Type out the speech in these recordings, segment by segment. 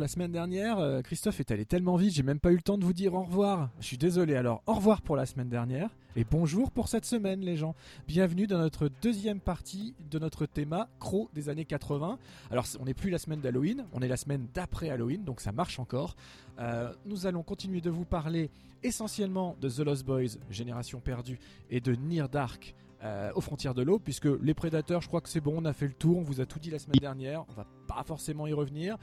La semaine dernière, euh, Christophe est allé tellement vite, j'ai même pas eu le temps de vous dire au revoir. Je suis désolé. Alors, au revoir pour la semaine dernière et bonjour pour cette semaine, les gens. Bienvenue dans notre deuxième partie de notre thème Crow des années 80. Alors, on n'est plus la semaine d'Halloween, on est la semaine d'après Halloween, donc ça marche encore. Euh, nous allons continuer de vous parler essentiellement de The Lost Boys, Génération perdue, et de Near Dark, euh, aux frontières de l'eau, puisque les prédateurs, je crois que c'est bon, on a fait le tour, on vous a tout dit la semaine dernière, on va pas forcément y revenir.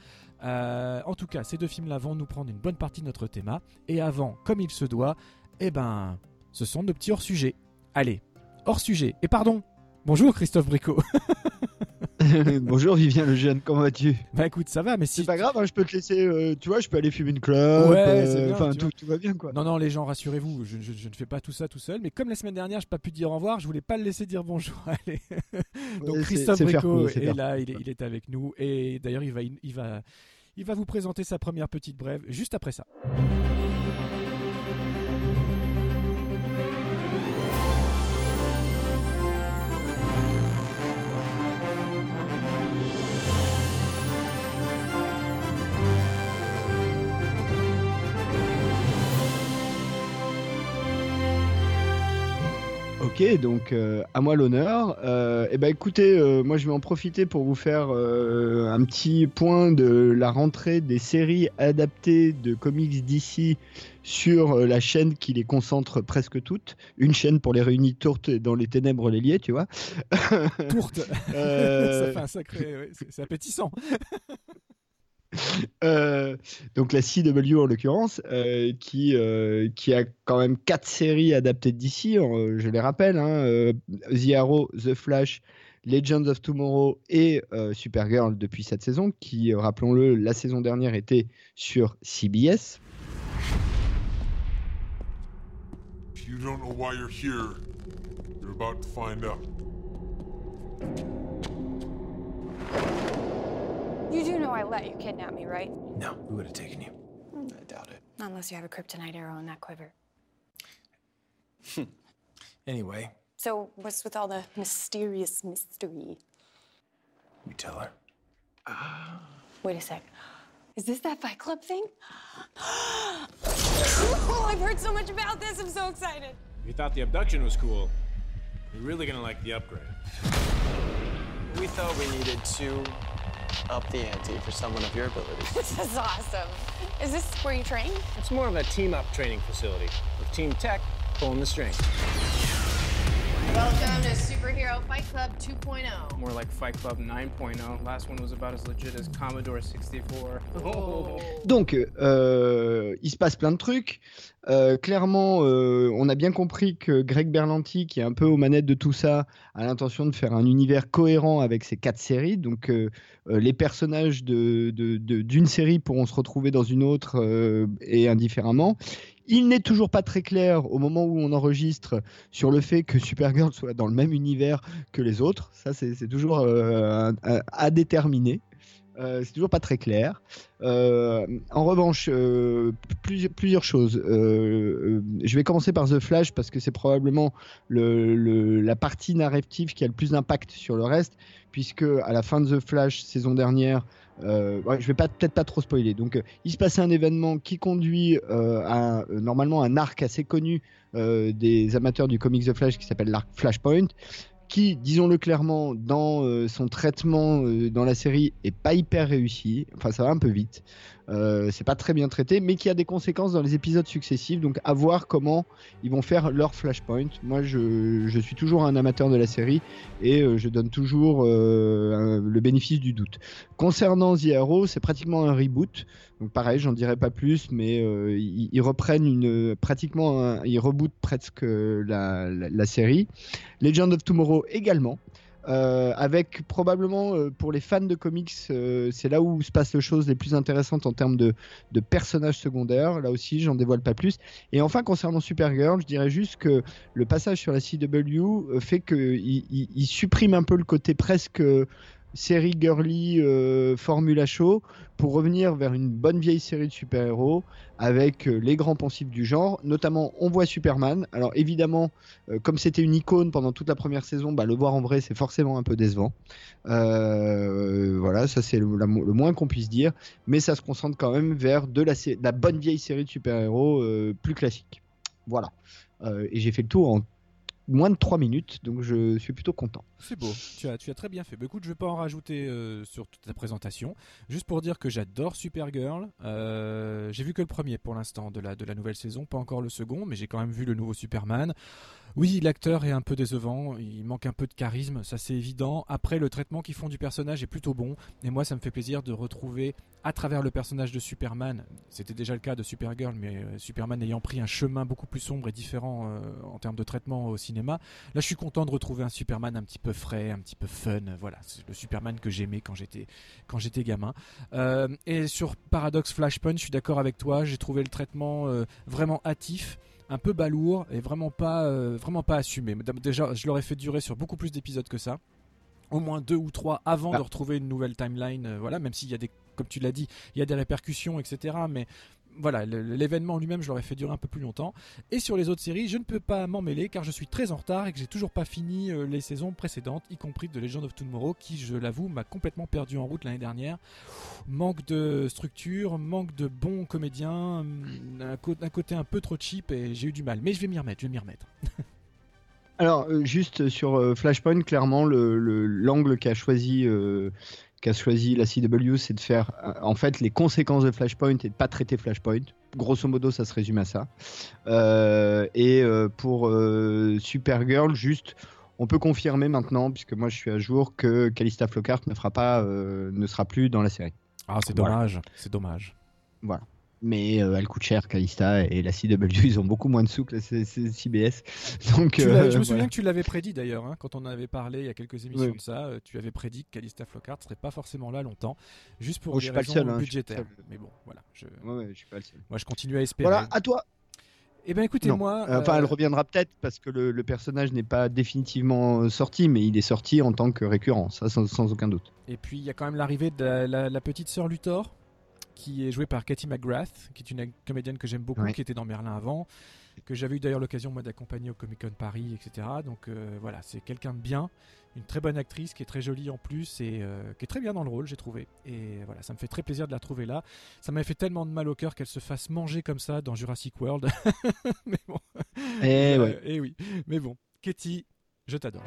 Euh, en tout cas, ces deux films-là vont nous prendre une bonne partie de notre thème. Et avant, comme il se doit, eh ben, ce sont nos petits hors-sujets. Allez, hors-sujet. Et pardon, bonjour Christophe Bricot. Bonjour Vivien le jeune, comment vas-tu? Bah écoute, ça va, mais si. C'est pas grave, hein, je peux te laisser, euh, tu vois, je peux aller fumer une clope, Ouais, euh, c'est bien, enfin tu tout, tout va bien quoi. Non, non, les gens, rassurez-vous, je, je- je ne fais pas tout ça tout seul. Mais comme la semaine dernière, je n'ai pas pu dire au revoir, je voulais pas le laisser dire bonjour. Allez. Donc Ouais, Christophe play, c'est est là, il est, il est avec nous. Et d'ailleurs, il va, il, va, il va vous présenter sa première petite brève juste après ça. Ok, donc euh, à moi l'honneur. Euh, et ben écoutez, euh, moi je vais en profiter pour vous faire euh, un petit point de la rentrée des séries adaptées de comics d'ici sur la chaîne qui les concentre presque toutes. Une chaîne pour les réunir tourtes dans les ténèbres les liées, tu vois. Tourte. Ça fait un sacré. ouais, c'est appétissant. Euh, donc la CW en l'occurrence, euh, qui, euh, qui a quand même quatre séries adaptées d'ici, je les rappelle, hein, The Arrow, The Flash, Legends of Tomorrow et Supergirl depuis cette saison, qui, rappelons-le, la saison dernière était sur CBS. You don't know why you're here, you're about to find out. You do know I let you kidnap me, right? No, we would have taken you. I doubt it. Not unless you have a kryptonite arrow in that quiver. Hmm. Anyway, So, what's with all the mysterious mystery? you tell her. Wait a sec. Is this that Fight Club thing? oh, I've heard so much about this. I'm so excited. You thought the abduction was cool. You're really gonna like the upgrade. We thought we needed to up the ante for someone of your abilities. This is awesome. Is this where you train? It's more of a team up training facility with Team Tech pulling the strings. Welcome to Superhero Fight Club oh. 2.0. More like Fight Club 9.0. Last one was about as legit as Commodore 64. Donc, euh, il se passe plein de trucs. Euh, clairement, euh, on a bien compris que Greg Berlanti, qui est un peu aux manettes de tout ça, a l'intention de faire un univers cohérent avec ces quatre séries. Donc, euh, euh, les personnages de- de- de- d'une série pourront se retrouver dans une autre euh, et indifféremment. Il n'est toujours pas très clair au moment où on enregistre sur le fait que Supergirl soit dans le même univers que les autres. Ça, c'est toujours euh, à déterminer. Euh, c'est toujours pas très clair. Euh, en revanche, plusieurs, choses. Je vais commencer par The Flash parce que c'est probablement le, le- la partie narrative qui a le plus d'impact sur le reste, puisque à la fin de The Flash saison dernière, euh, ouais, je vais peut-être pas trop spoiler. Donc, euh, il se passait un événement qui conduit euh, à euh, un arc assez connu euh, des amateurs du comics The Flash qui s'appelle l'arc Flashpoint qui, disons-le clairement, dans son traitement dans la série est pas hyper réussi. Enfin, ça va un peu vite. Euh, c'est pas très bien traité, mais qui a des conséquences dans les épisodes successifs. Donc, à voir comment ils vont faire leur Flashpoint. Moi, je, je suis toujours un amateur de la série et euh, je donne toujours euh, le bénéfice du doute. Concernant The Arrow, c'est pratiquement un reboot. Donc, pareil, j'en dirai pas plus, mais ils, reprennent une pratiquement, ils rebootent presque la, la- la série. Legend of Tomorrow également. Euh, avec probablement euh, pour les fans de comics, euh, c'est là où se passent les choses les plus intéressantes en termes de, personnages secondaires. Là aussi, j'en dévoile pas plus. Et enfin, concernant Supergirl, je dirais juste que le passage sur la CW fait qu'il il, il supprime un peu le côté presque série girly euh, Formula Show pour revenir vers une bonne vieille série de super-héros avec euh, les grands poncifs du genre. Notamment, on voit Superman. Alors évidemment, euh, comme c'était une icône pendant toute la première saison, bah, le voir en vrai, c'est forcément un peu décevant. Euh, voilà, ça c'est le, moins qu'on puisse dire. Mais ça se concentre quand même vers de la, la bonne vieille série de super-héros plus classique. Voilà. Et j'ai fait le tour en moins de 3 minutes, donc je suis plutôt content. C'est beau, tu as, très bien fait. Bah, écoute, je vais pas en rajouter euh, sur toute ta présentation. Juste pour dire que j'adore Supergirl. Euh, j'ai vu que le premier pour l'instant de la nouvelle saison, pas encore le second, mais j'ai quand même vu le nouveau Superman. Oui, l'acteur est un peu décevant, il manque un peu de charisme, ça c'est évident. Après, le traitement qu'ils font du personnage est plutôt bon, et moi ça me fait plaisir de retrouver à travers le personnage de Superman, c'était déjà le cas de Supergirl, mais euh, Superman ayant pris un chemin beaucoup plus sombre et différent euh, en termes de traitement au cinéma, là je suis content de retrouver un Superman un petit peu frais, un petit peu fun, voilà, c'est le Superman que j'aimais quand j'étais quand j'étais gamin. Euh, et sur Paradox Flashpoint, je suis d'accord avec toi, j'ai trouvé le traitement vraiment hâtif un peu balourd et vraiment pas, euh, vraiment pas assumé. Déjà, je l'aurais fait durer sur beaucoup plus d'épisodes que ça. Au moins deux ou trois avant Ah. de retrouver une nouvelle timeline. euh, voilà, même s'il y a des, comme tu l'as dit, il y a des répercussions, etc. Mais voilà, l'événement lui-même, je l'aurais fait durer un peu plus longtemps. Et sur les autres séries, je ne peux pas m'en mêler car je suis très en retard et que j'ai toujours pas fini euh, les saisons précédentes, y compris de Legend of Tomorrow, qui, je l'avoue, m'a complètement perdu en route l'année dernière. Manque de structure, manque de bons comédiens, hum, un, côté un peu trop cheap et j'ai eu du mal. Mais je vais m'y remettre, je vais m'y remettre. Alors, euh, juste sur euh, Flashpoint, clairement, le- le- l'angle qu'a choisi, qu'a choisi la CW, c'est de faire euh, en fait les conséquences de Flashpoint et de pas traiter Flashpoint. Grosso modo, ça se résume à ça. Euh, et euh, pour euh, Supergirl, juste, on peut confirmer maintenant, puisque moi je suis à jour, que Calista Flockhart ne fera pas, ne sera plus dans la série. Ah, c'est Voilà. dommage, c'est dommage. Voilà. Mais euh, elle coûte cher, Calista, et la CW, ils ont beaucoup moins de sous que la CBS. Donc, euh, je me souviens voilà. que tu l'avais prédit d'ailleurs, hein, quand on avait parlé il y a quelques émissions Oui. de ça, euh, tu avais prédit que Calista Flockhart serait pas forcément là longtemps, juste pour Oh, je des raisons seul, hein, je suis pas le budgétaires. Mais bon, voilà. Je... Ouais, ouais, je suis pas le seul. Moi, je continue à espérer. Voilà, à toi. Eh écoutez, Non. moi. Euh, Enfin, euh, elle reviendra peut-être parce que le, le personnage n'est pas définitivement sorti, mais il est sorti en tant que récurrent, ça sans, sans aucun doute. Et puis il y a quand même l'arrivée de la, la- la petite sœur Luthor, qui est jouée par Katie McGrath, qui est une comédienne que j'aime beaucoup, qui était dans Merlin avant, que j'avais eu d'ailleurs l'occasion moi d'accompagner au Comic Con Paris, etc. Donc euh, voilà, c'est quelqu'un de bien, une très bonne actrice, qui est très jolie en plus et euh, qui est très bien dans le rôle, j'ai trouvé. Et voilà, ça me fait très plaisir de la trouver là. Ça m'avait fait tellement de mal au cœur qu'elle se fasse manger comme ça dans Jurassic World. Mais bon. Eh Euh, ouais. eh oui. Mais bon, Katie, je t'adore.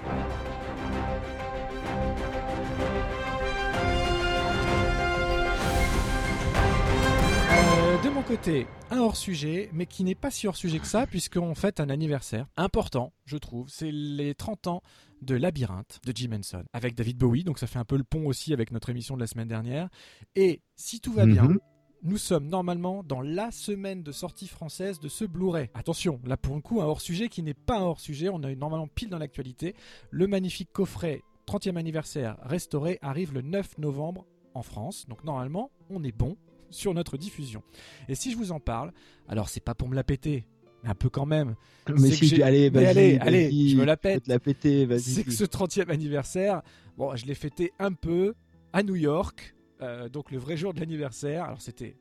Mon côté, un hors-sujet, mais qui n'est pas si hors-sujet que ça, puisqu'on fête un anniversaire important, je trouve. C'est les 30 ans de Labyrinthe de Jim Henson, avec David Bowie, donc ça fait un peu le pont aussi avec notre émission de la semaine dernière. Et si tout va bien, Mhm. nous sommes normalement dans la semaine de sortie française de ce Blu-ray. Attention, là pour le coup, un hors-sujet qui n'est pas un hors-sujet, on est normalement pile dans l'actualité. Le magnifique coffret 30e anniversaire restauré arrive le 9 novembre en France, donc normalement, on est bon sur notre diffusion. Et si je vous en parle, alors c'est pas pour me la péter, mais un peu quand même. Mais si, allez, vas-y, allez, allez, je me la pète. te la péter, vas-y. C'est que ce 30e anniversaire, bon, je l'ai fêté un peu à New York, euh, donc le vrai jour de l'anniversaire. Alors c'était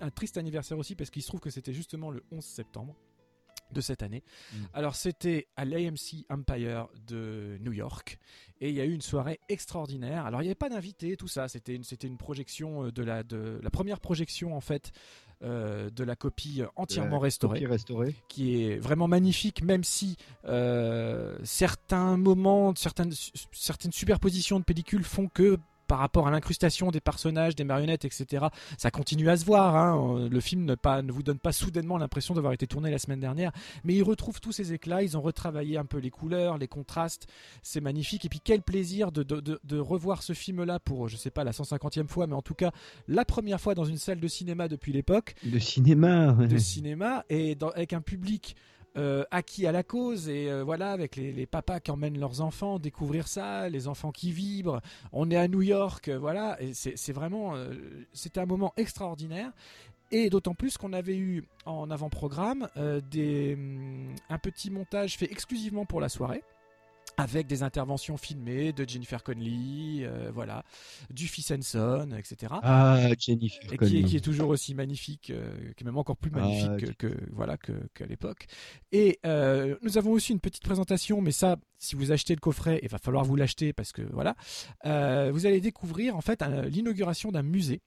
un triste anniversaire aussi parce qu'il se trouve que c'était justement le 11 septembre de cette année. Mm. Alors c'était à l'AMC Empire de New York et il y a eu une soirée extraordinaire. Alors il n'y avait pas d'invité, tout ça. C'était une, c'était une projection euh, de la, de la première projection en fait euh, de la copie entièrement La restaurée copie restaurée. qui est vraiment magnifique, même si euh, certains moments, certaines, certaines superpositions de pellicules font que par rapport à l'incrustation des personnages, des marionnettes, etc., ça continue à se voir. hein. Le film ne, pas, ne vous donne pas soudainement l'impression d'avoir été tourné la semaine dernière, mais il retrouve tous ces éclats, ils ont retravaillé un peu les couleurs, les contrastes, c'est magnifique. Et puis quel plaisir de, de- de- de revoir ce film-là pour, je sais pas, la 150e fois, mais en tout cas la première fois dans une salle de cinéma depuis l'époque De cinéma. ouais. de cinéma et dans- avec un public euh, acquis à la cause et euh, voilà avec les, les papas qui emmènent leurs enfants découvrir ça, les enfants qui vibrent. On est à New York, euh, voilà, et c'est vraiment, c'était un moment extraordinaire. Et d'autant plus qu'on avait eu en avant-programme des, hum, un petit montage fait exclusivement pour la soirée avec des interventions filmées de Jennifer Connelly, euh, voilà, du Fils Henson, etc. Ah, Jennifer Et qui est, Connelly. qui est toujours aussi magnifique, euh, qui est même encore plus Ah, magnifique que, que- voilà que qu'à l'époque. Et euh, nous avons aussi une petite présentation, mais ça, si vous achetez le coffret, il va falloir vous l'acheter parce que voilà, vous allez découvrir en fait un- l'inauguration d'un musée.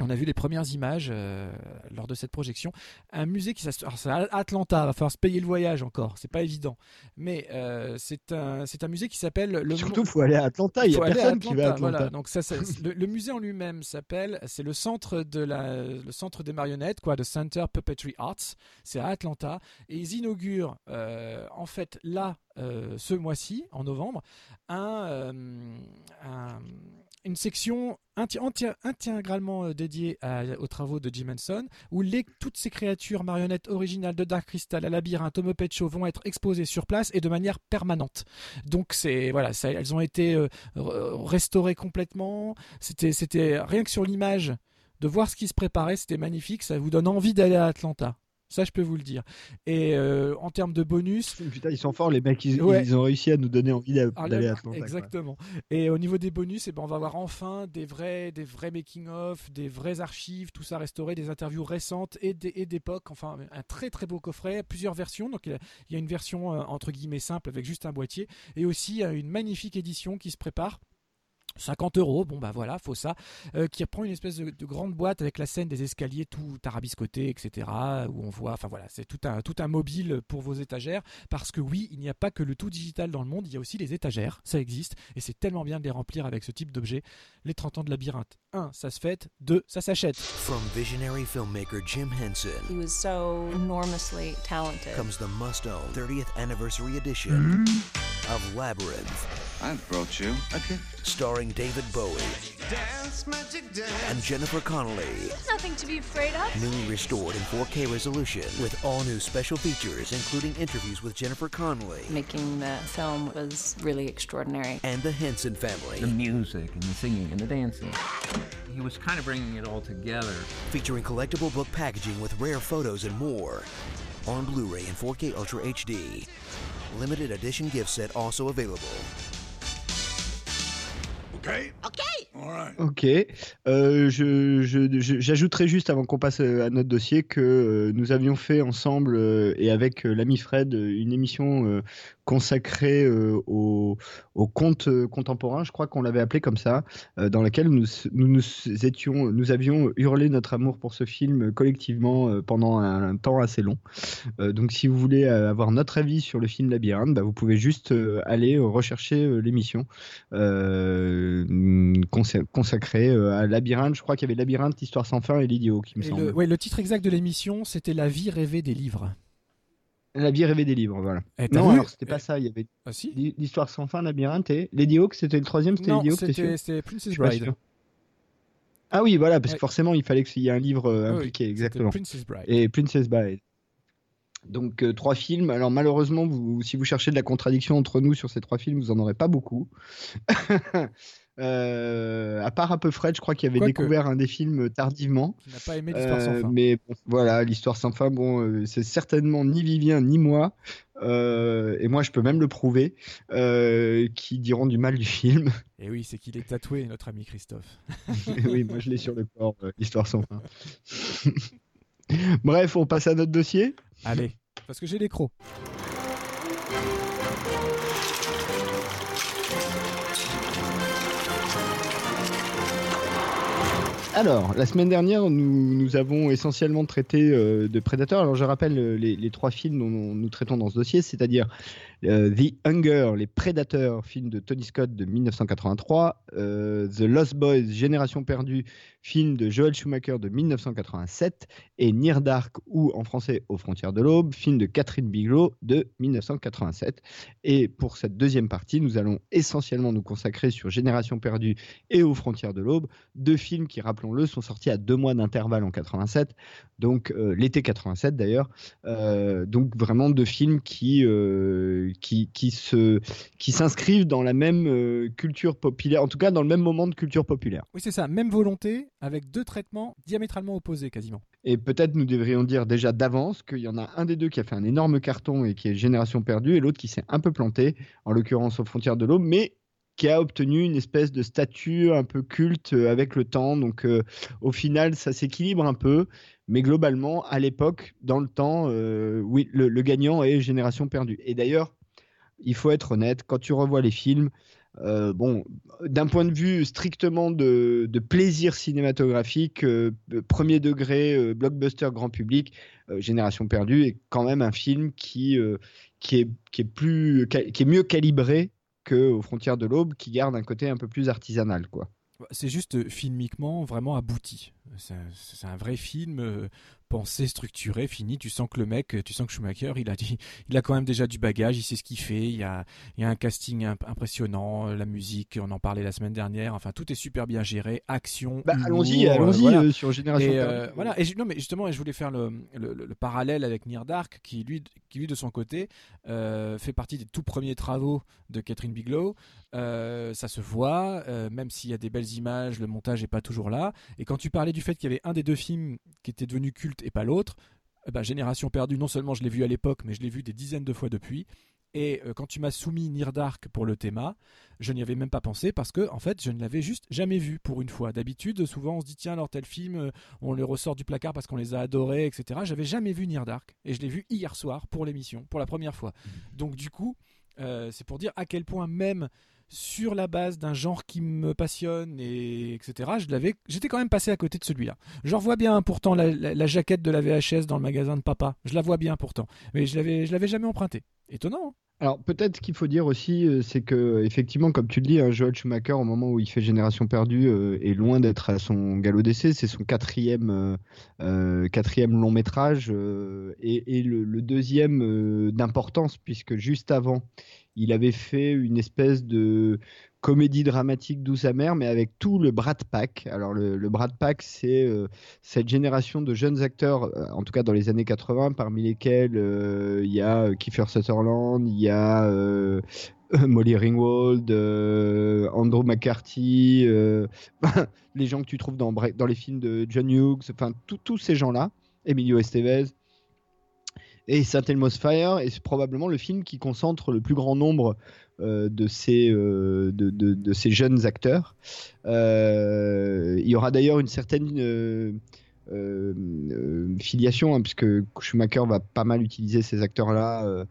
On a vu les premières images euh, lors de cette projection. Un musée qui s'ass- alors, c'est à Atlanta, va falloir se payer le voyage encore, c'est pas évident. Mais euh, c'est un musée qui s'appelle le Surtout, faut aller à Atlanta. Il y faut a à personne qui va à Atlanta. Voilà. Donc ça, le, le musée en lui-même s'appelle, c'est le centre de la, le centre des marionnettes, quoi, de Center Puppetry Arts. C'est à Atlanta et ils inaugurent euh, en fait là ce mois-ci, en novembre, un, un- une section inti- intégralement euh, dédiée aux travaux de Jim Henson, où toutes ces créatures marionnettes originales de Dark Crystal à Labyrinthe, Muppet Show vont être exposées sur place et de manière permanente. Donc voilà, elles ont été euh, re- restaurées complètement. C'était rien que sur l'image de voir ce qui se préparait, c'était magnifique. Ça vous donne envie d'aller à Atlanta. Ça, je peux vous le dire. Et euh, en termes de bonus, Putain, ils sont forts, les mecs. Ils, Ouais. ils ont réussi à nous donner envie ah, d'aller à Atlanta. quoi. Exactement. Et au niveau des bonus, eh ben, on va avoir enfin des vrais, des vrais making-of, des vraies archives, tout ça restauré, des interviews récentes et d'époque. Enfin, un très très beau coffret, plusieurs versions. Donc il y a- une version euh, entre guillemets simple avec juste un boîtier et aussi une magnifique édition qui se prépare. 50 euros, bon bah voilà, faut ça, euh, qui reprend une espèce de, de grande boîte avec la scène des escaliers tout arabiscotés, etc. Où on voit, enfin voilà, c'est tout un, tout un mobile pour vos étagères, parce que oui, il n'y a pas que le tout digital dans le monde, il y a aussi les étagères, ça existe, et c'est tellement bien de les remplir avec ce type d'objet. Les 30 ans de labyrinthe, 1, ça se fête, 2, ça s'achète. From visionary filmmaker Jim Henson He was so enormously talented. comes the must own 30th anniversary edition Mm-hmm. Of Labyrinth, I've brought you a gift. starring David Bowie Dance, magic dance. and Jennifer Connelly. Nothing to be afraid of. Newly restored in 4K resolution with all new special features, including interviews with Jennifer Connelly Making the film was really extraordinary. and the Henson family. The music and the singing and the dancing. He was kind of bringing it all together. featuring collectible book packaging with rare photos and more. On Blu-ray and 4K Ultra HD. Limited edition gift set also available. Okay? Okay. All right. Ok. Euh, je, je- je- j'ajouterai juste avant qu'on passe euh, à notre dossier que euh, nous avions fait ensemble euh, et avec l'ami Fred une émission consacrée euh, au, au conte euh, contemporain, je crois qu'on l'avait appelé comme ça, euh, dans laquelle nous, nous, nous étions, nous avions hurlé notre amour pour ce film collectivement euh, pendant un, temps assez long. Donc si vous voulez avoir notre avis sur le film Labyrinthe, bah, vous pouvez juste aller rechercher l'émission consa- consacrée à Labyrinthe. Je crois qu'il y avait Labyrinthe, Histoire sans fin et l'idiot qui me Et semble. le, ouais, le titre exact de l'émission, c'était La vie rêvée des livres. La vie rêvée des livres, voilà. Eh, non, vu alors c'était pas Eh, ça. Il y avait Ah si l'Histoire sans fin, Labyrinthe et Lady Hawk, c'était le troisième, c'était Lady Hawk, c'était Princess Bride. Ah oui, voilà, parce Ouais. que forcément, il fallait qu'il y ait un livre euh, Ah oui, impliqué, exactement. Princess Bride. Et Princess Bride. Donc euh, trois films. Alors malheureusement, vous, si vous cherchez de la contradiction entre nous sur ces trois films, vous en aurez pas beaucoup. Euh, à part un peu Fred, je crois qu'il avait découvert un des films tardivement. Qui n'a pas aimé l'histoire sans Euh, fin. Mais bon, voilà, l'histoire sans fin, bon, euh, c'est certainement ni Vivien ni moi, euh, et moi je peux même le prouver, euh, qui diront du mal du film. Et oui, c'est qu'il est tatoué, notre ami Christophe. oui, moi je l'ai sur le corps, euh, l'histoire sans fin. Bref, on passe à notre dossier. Allez, parce que j'ai les crocs. Alors, la semaine dernière, nous, nous avons essentiellement traité euh, de Predator. Alors, je rappelle euh, les trois films dont nous traitons dans ce dossier, c'est-à-dire euh, The Hunger, Les Prédateurs, film de Tony Scott de 1983, euh, The Lost Boys, Génération perdue, film de Joel Schumacher de 1987, et Near Dark, ou en français Aux frontières de l'aube, film de Catherine Bigelow de 1987. Et pour cette deuxième partie, nous allons essentiellement nous consacrer sur Génération perdue et Aux frontières de l'aube, deux films qui, rappelons rappelons-le, sont sortis à deux mois d'intervalle en 87, donc euh, l'été 87 d'ailleurs. Donc vraiment deux films qui euh, qui qui se qui s'inscrivent dans la même euh, culture populaire, en tout cas dans le même moment de culture populaire. Oui, c'est ça, même volonté, avec deux traitements diamétralement opposés quasiment. Et peut-être nous devrions dire déjà d'avance qu'il y en a un des deux qui a fait un énorme carton et qui est Génération perdue, et l'autre qui s'est un peu planté, en l'occurrence aux frontières de l'aube, mais qui a obtenu une espèce de statut un peu culte euh, avec le temps. Donc euh, au final, ça s'équilibre un peu. Mais globalement, à l'époque, dans le temps, euh, oui, le, le gagnant est Génération perdue. Et d'ailleurs, il faut être honnête, quand tu revois les films, euh, bon, d'un point de vue strictement de, plaisir cinématographique, euh, premier degré, euh, blockbuster grand public, euh, Génération perdue est quand même un film qui, euh, qui, est, qui, est plus, qui est mieux calibré que aux frontières de l'aube, qui garde un côté un peu plus artisanal, quoi. C'est juste euh, filmiquement vraiment abouti. C'est un, vrai film euh, pensé, structuré, fini. Tu sens que le mec, tu sens que Schumacher, il a, dit, il a quand même déjà du bagage, il sait ce qu'il fait. Il y a, il y a un casting imp- impressionnant, euh, la musique, on en parlait la semaine dernière. Enfin, tout est super bien géré, action. Bah, allons-y, euh, allons-y voilà. euh, sur Génération Et, euh, voilà. Et non, mais justement, je voulais faire le, le- le- le parallèle avec Near Dark, qui lui, qui lui de son côté euh, fait partie des tout premiers travaux de Catherine Bigelow. Euh, ça se voit, euh, même s'il y a des belles images, le montage n'est pas toujours là. Et quand tu parlais du fait qu'il y avait un des deux films qui était devenu culte et pas l'autre, ben, Génération perdue, non seulement je l'ai vu à l'époque, mais je l'ai vu des dizaines de fois depuis. Et euh, quand tu m'as soumis Near Dark pour le thème, je n'y avais même pas pensé parce que en fait je ne l'avais juste jamais vu pour une fois. D'habitude, souvent on se dit tiens alors tel film, euh, on les ressort du placard parce qu'on les a adorés, etc. J'avais jamais vu Near Dark et je l'ai vu hier soir pour l'émission, pour la première fois. Donc du coup, euh, c'est pour dire à quel point même sur la base d'un genre qui me passionne et etc. Je l'avais, j'étais quand même passé à côté de celui-là. Je revois bien pourtant la, la- la jaquette de la VHS dans le magasin de papa. Je la vois bien pourtant, mais je l'avais, je l'avais jamais emprunté. Étonnant. hein Alors peut-être qu'il faut dire aussi, euh, c'est que effectivement, comme tu le dis, hein, Joel Schumacher, au moment où il fait Génération perdue, euh, est loin d'être à son galop d'essai. C'est son quatrième, euh, euh, quatrième long métrage euh, et, et le, le deuxième d'importance, puisque juste avant, il avait fait une espèce de comédie dramatique douce amère, mais avec tout le Brat Pack. Alors le, le Brat Pack, c'est euh, cette génération de jeunes acteurs, euh, en tout cas dans les années 80, parmi lesquels euh, il y a Kiefer Sutherland, il y a Molly Ringwald, Andrew McCarthy, les gens que tu trouves dans, dans les films de John Hughes, enfin tous ces gens-là, Emilio Estevez. Et Saint Elmo's Fire est probablement le film qui concentre le plus grand nombre de, ces, euh, de, de- ces jeunes acteurs. Euh, il y aura d'ailleurs une certaine euh, euh, euh, filiation, hein, puisque Schumacher va pas mal utiliser ces acteurs-là euh,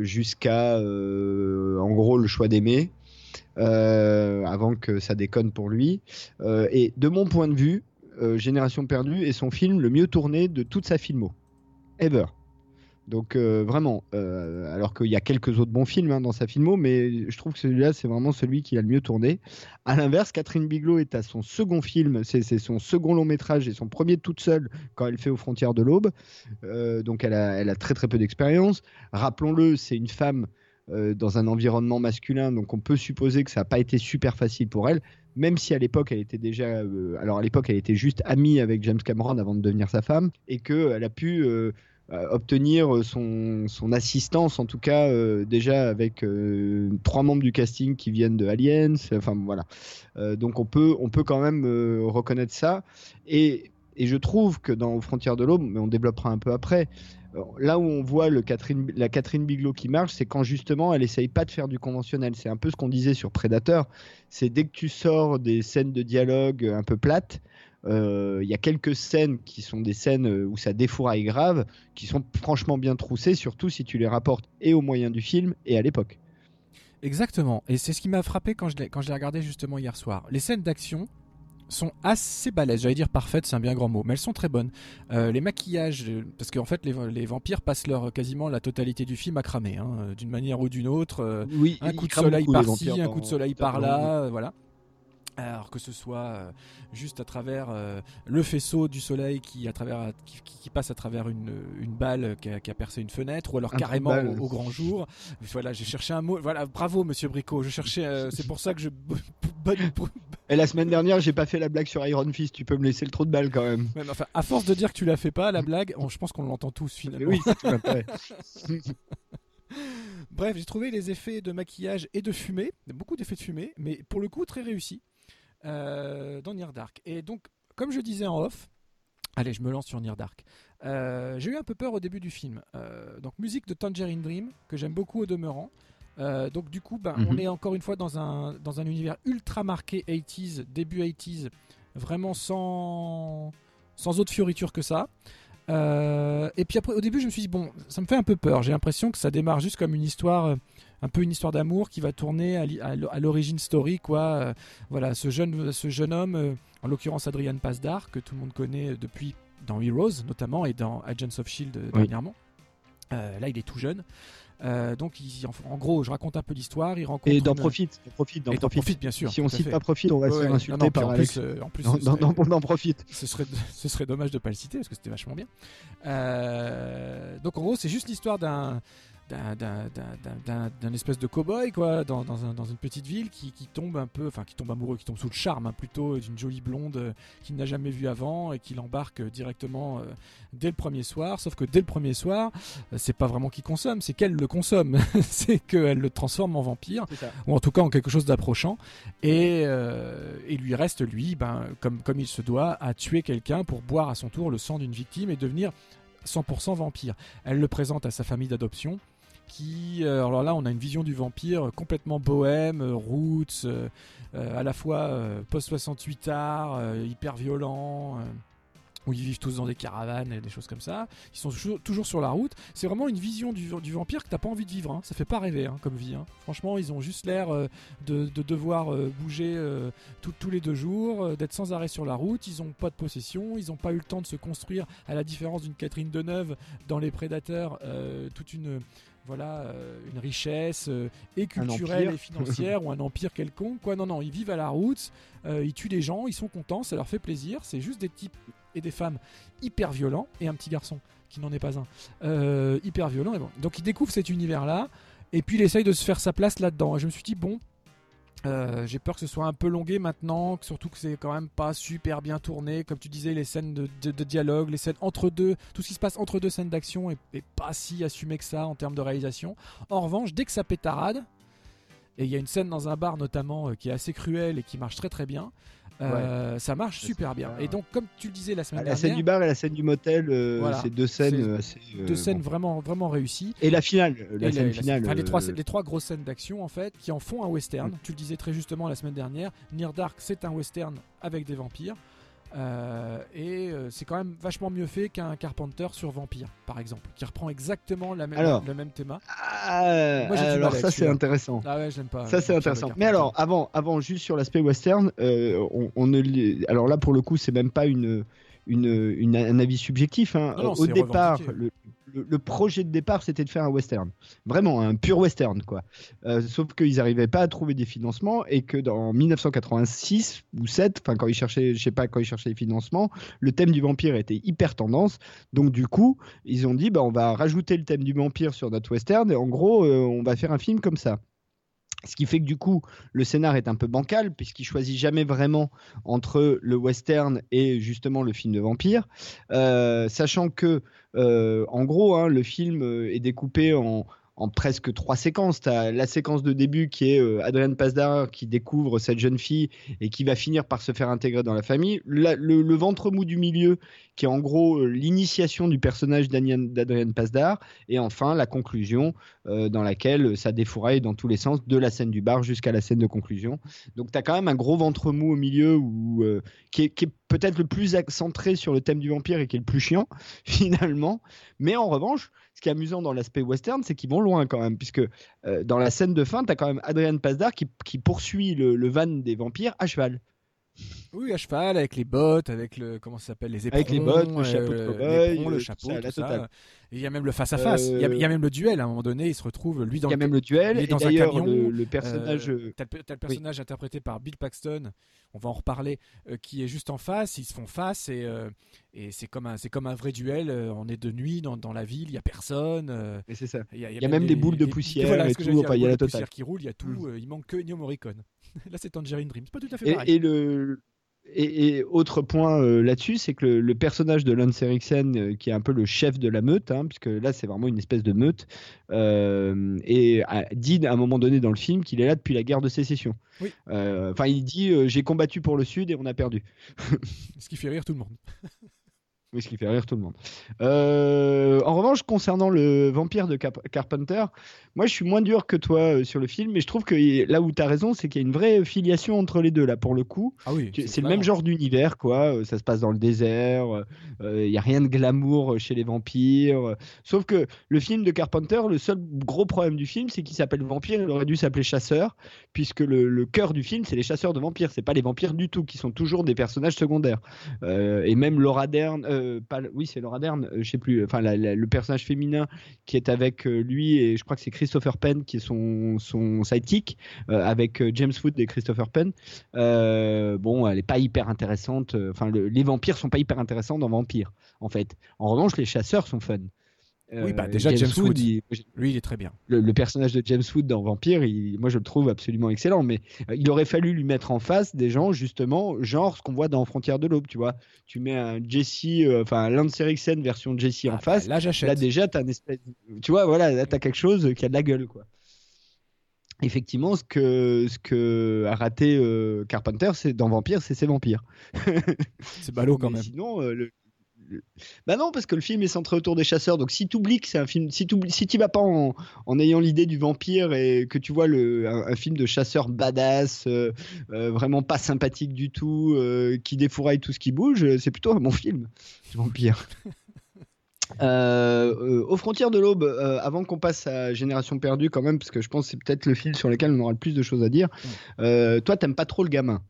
jusqu'à, euh, en gros, le choix d'aimer, euh, avant que ça déconne pour lui. Euh, et de mon point de vue, euh, Génération perdue est son film le mieux tourné de toute sa filmo, ever. Donc euh, vraiment, euh, alors qu'il y a quelques autres bons films hein, dans sa filmo, mais je trouve que celui-là, c'est vraiment celui qui a le mieux tourné. À l'inverse, Catherine Bigelow est à son second film, c'est son second long métrage et son premier toute seule quand elle fait Aux frontières de l'aube. Euh, donc elle a, très très peu d'expérience. Rappelons-le, c'est une femme dans un environnement masculin, donc on peut supposer que ça n'a pas été super facile pour elle, même si à l'époque elle était déjà, alors à l'époque elle était juste amie avec James Cameron avant de devenir sa femme, et qu'elle a pu obtenir son, son assistance, en tout cas euh, déjà avec euh, trois membres du casting qui viennent de Aliens, enfin voilà. Euh, donc on peut, on peut quand même euh, reconnaître ça. Et, et je trouve que dans frontières de l'aube, mais on développera un peu après, euh, là où on voit le Catherine, la Catherine Bigelow qui marche, c'est quand justement elle essaye pas de faire du conventionnel. C'est un peu ce qu'on disait sur Predator. C'est dès que tu sors des scènes de dialogue un peu plates, euh, il y a quelques scènes qui sont des scènes euh, où ça défouraille grave, qui sont franchement bien troussées, surtout si tu les rapportes et aux moyens du film et à l'époque. Exactement. Et c'est ce qui m'a frappé quand je l'ai regardé justement hier soir. Les scènes d'action sont assez balèzes. J'allais dire parfaites, c'est un bien grand mot, mais elles sont très bonnes. Euh, les maquillages, euh, parce qu'en fait les, les vampires passent leur quasiment la totalité du film à cramer, hein, euh, d'une manière ou d'une autre. euh, Oui, un ils coup de soleil par-ci, un coup de soleil par-là, euh, voilà. Alors que ce soit euh, juste à travers euh, le faisceau du soleil qui, à travers, qui, passe à travers une, une balle qui a, qui a percé une fenêtre, ou alors Un carrément au, au grand jour. Voilà, j'ai cherché un mot. Voilà, bravo Monsieur Bricot. Je cherchais. euh, c'est pour ça que je Et la semaine dernière, j'ai pas fait la blague sur Iron Fist. Tu peux me laisser le trou de balle quand même. Ouais, mais enfin, à force de dire que tu la fais pas, la blague, je pense qu'on l'entend tous finalement. Oui. Bref, j'ai trouvé les effets de maquillage et de fumée, beaucoup d'effets de fumée, mais pour le coup très réussis euh, dans Near Dark. Et donc, comme je disais en off, allez, je me lance sur Near Dark. Euh, j'ai eu un peu peur au début du film. Euh, donc, musique de Tangerine Dream, que j'aime beaucoup au demeurant. Donc, du coup, ben, Mhm. on est encore une fois dans un, dans un univers ultra marqué 80s, début 80s, vraiment sans, sans autre fioriture que ça. Et puis après, au début, je me suis dit, bon, ça me fait un peu peur. J'ai l'impression que ça démarre juste comme une histoire, un peu une histoire d'amour qui va tourner à l'origine story, quoi. Euh, voilà, ce jeune, ce jeune homme, euh, en l'occurrence Adrian Pasdar, que tout le monde connaît depuis dans Heroes notamment et dans Agents of Shield euh, Oui. dernièrement. Euh, là, il est tout jeune. Euh, donc, il- en, en gros, je raconte un peu l'histoire. Il rencontre Et dans une- Profit, dans Profit, dans Et dans Profit. Profit, bien sûr, Si on à cite pas Profit, on va se faire insulter Non, non, puis par en Alex. plus, euh, en plus, dans, ce serait- ce serait, ce serait dommage de pas le citer parce que c'était vachement bien. Euh, donc en gros, c'est juste l'histoire d'un d'un- espèce de cow-boy quoi dans, dans, un- dans une petite ville qui, qui tombe un peu enfin qui tombe amoureux qui tombe sous le charme hein, plutôt d'une jolie blonde euh, qu'il n'a jamais vue avant et qui l'embarque directement euh, dès le premier soir. Sauf que dès le premier soir euh, c'est pas vraiment qu'il consomme c'est qu'elle le consomme. C'est qu'elle le transforme en vampire ou en tout cas en quelque chose d'approchant. Et, et lui reste lui ben, comme, comme il se doit à tuer quelqu'un pour boire à son tour le sang d'une victime et devenir 100% vampire. Elle le présente à sa famille d'adoption euh, alors là on a une vision du vampire complètement bohème euh, roots euh, à la fois euh, post 68 art hyper violent où ils vivent tous dans des caravanes et des choses comme ça. Ils sont toujours, sur la route. C'est vraiment une vision du, vampire que t'as pas envie de vivre. hein. Ça fait pas rêver hein, comme vie. hein. Franchement, ils ont juste l'air de, de devoir bouger tous les deux jours, d'être sans arrêt sur la route. Ils ont pas de possession. Ils ont pas eu le temps de se construire, à la différence d'une Catherine Deneuve dans Les Prédateurs, toute une voilà euh, une richesse euh, et culturelle et financière ou un empire quelconque quoi. Non non ils vivent à la route euh, ils tuent des gens ils sont contents ça leur fait plaisir. C'est juste des types et des femmes hyper violents et un petit garçon qui n'en est pas un hyper violent et bon. Donc il découvre cet univers là et puis il essaye de se faire sa place là dedans et je me suis dit bon euh, j'ai peur que ce soit un peu longué maintenant, surtout que c'est quand même pas super bien tourné. Comme tu disais, les scènes de, dialogue, les scènes entre deux, tout ce qui se passe entre deux scènes d'action est pas si assumé que ça en termes de réalisation. En revanche, dès que ça pétarade, et il y a une scène dans un bar notamment euh, qui est assez cruelle et qui marche très très bien, euh, ça marche super bien. Et donc, comme tu le disais la semaine Ah, La dernière, scène du bar et la scène du motel, euh, Voilà. c'est deux scènes euh, assez. euh, deux scènes bon. vraiment vraiment réussies. Et la finale, la Et scène la- finale. enfin, les, trois, les trois grosses scènes d'action en fait qui en font un western. Mm. Tu le disais très justement la semaine dernière. Near Dark c'est un western avec des vampires. Euh, et euh, c'est quand même vachement mieux fait qu'un Carpenter sur Vampire, par exemple, qui reprend exactement la même, Alors. le même thème. Ah, Moi, alors ça c'est intéressant. Ah ouais, je l'aime pas. Ça c'est intéressant. Mais alors, avant, avant juste sur l'aspect western, euh, on, on ne alors là pour le coup c'est même pas une, une, une- un avis subjectif. hein. Non, Au départ, le, le- le projet de départ c'était de faire un western, vraiment un pur western quoi. Euh, sauf qu'ils n'arrivaient pas à trouver des financements et que dans 1986 ou 7, enfin quand ils cherchaient, je sais pas quand ils cherchaient les financements, le thème du vampire était hyper tendance. Donc du coup, ils ont dit bah on va rajouter le thème du vampire sur notre western et en gros euh, on va faire un film comme ça. Ce qui fait que du coup, le scénar est un peu bancal, puisqu'il choisit jamais vraiment entre le western et justement le film de vampire. Euh, sachant que, euh, en gros, hein, le film euh, est découpé en, en presque trois séquences. Tu as la séquence de début qui est euh, Adrienne Pasdar qui découvre cette jeune fille et qui va finir par se faire intégrer dans la famille. Le, le ventre mou du milieu qui est en gros euh, l'initiation du personnage d'Adrienne Pasdar. Et enfin, la conclusion euh, dans laquelle ça défouraille dans tous les sens, de la scène du bar jusqu'à la scène de conclusion. Donc tu as quand même un gros ventre mou au milieu où, euh, qui est, qui est peut-être le plus centré sur le thème du vampire et qui est le plus chiant finalement. Mais en revanche, ce qui est amusant dans l'aspect western, c'est qu'ils vont loin quand même, puisque euh, dans la scène de fin, tu as quand même Adrienne Pasdar qui, poursuit le van des vampires à cheval. Oui, à cheval, avec les bottes, avec le. Comment ça s'appelle Les éperons. Avec les bottes, le chapeau de euh, cow-boy, le euh, chapeau, tout ça, tout il y a même le face-à-face. Il y a- il y, a même le duel à un moment donné. Il se retrouve, lui, dans Il y a le même le duel, il est et dans un camion. le- le personnage, Euh, euh, t'as le, t'as le personnage interprété par Bill Paxton. On va en reparler. euh, qui est juste en face. Ils se font face et, euh, et c'est comme un, c'est comme un vrai duel. euh, on est de nuit dans, dans la ville. Il y a personne. euh, Et c'est ça. Il y a, Il y a même des boules de des- poussière voilà et tout, il y a la totale. poussière qui roulent. Il y a tout. Mm. euh, il manque que Ennio Morricone. Là, c'est Tangerine Dream. C'est pas tout à fait Et, pareil. et le et, et autre point euh, là-dessus, c'est que le, le personnage de Lance Eriksen, euh, qui est un peu le chef de la meute, hein, puisque là c'est vraiment une espèce de meute, euh, et a dit à un moment donné dans le film qu'il est là depuis la guerre de sécession. Oui. Euh, Enfin, il dit j'ai combattu pour le Sud et on a perdu. Ce qui fait rire tout le monde. Oui, ce qui fait rire tout le monde. Euh, en revanche, concernant le vampire de Cap- Carpenter, moi je suis moins dur que toi euh, sur le film, mais je trouve que là où tu as raison, c'est qu'il y a une vraie filiation entre les deux, là, pour le coup. Ah oui, c'est le même genre d'univers, quoi. euh, Ça se passe dans le désert, il n'y a rien de glamour chez les vampires. Sauf que le film de Carpenter, le seul gros problème du film, c'est qu'il s'appelle Vampire, il aurait dû s'appeler Chasseur, puisque le, le cœur du film, c'est les chasseurs de vampires, c'est pas les vampires du tout, qui sont toujours des personnages secondaires. Et même Laura Dern, euh, oui, c'est Laura Dern, euh, je sais plus, enfin le personnage féminin qui est avec euh, lui, et je crois que c'est Christopher Penn qui est son, son sidekick, euh, avec James Wood et Christopher Penn. Bon, elle est pas hyper intéressante. Enfin, le- les vampires sont pas hyper intéressants dans Vampire, en fait. En revanche, les chasseurs sont fun. Oui, bah Euh, déjà James, Wood, il- lui, il est très bien. le, le personnage de James Wood dans Vampire, il- moi je le trouve absolument excellent, mais euh, il aurait fallu lui mettre en face des gens justement, genre ce qu'on voit dans Frontières de l'Aube, tu vois. Tu mets un Jesse, euh, enfin un Lance Eriksen version Jesse en face. Ah, Là, j'achète. Là déjà, t'as un espèce, tu vois, voilà, là t'as quelque chose qui a de la gueule, quoi. Effectivement, ce que, ce que a raté euh, Carpenter, c'est dans Vampire, c'est ses vampires. C'est ballot quand Mais même. Sinon, euh, le- bah non, parce que le film est centré autour des chasseurs. Donc si tu oublies que c'est un film, si tu si vas pas en, en ayant l'idée du vampire et que tu vois le, un, un film de chasseur badass, euh, euh, vraiment pas sympathique du tout, euh, qui défouraille tout ce qui bouge, c'est plutôt un bon film, du vampire. Euh, euh, aux frontières de l'aube, euh, avant qu'on passe à Génération perdue quand même, parce que je pense que c'est peut-être le film sur lequel on aura le plus de choses à dire. Toi, t'aimes pas trop le gamin.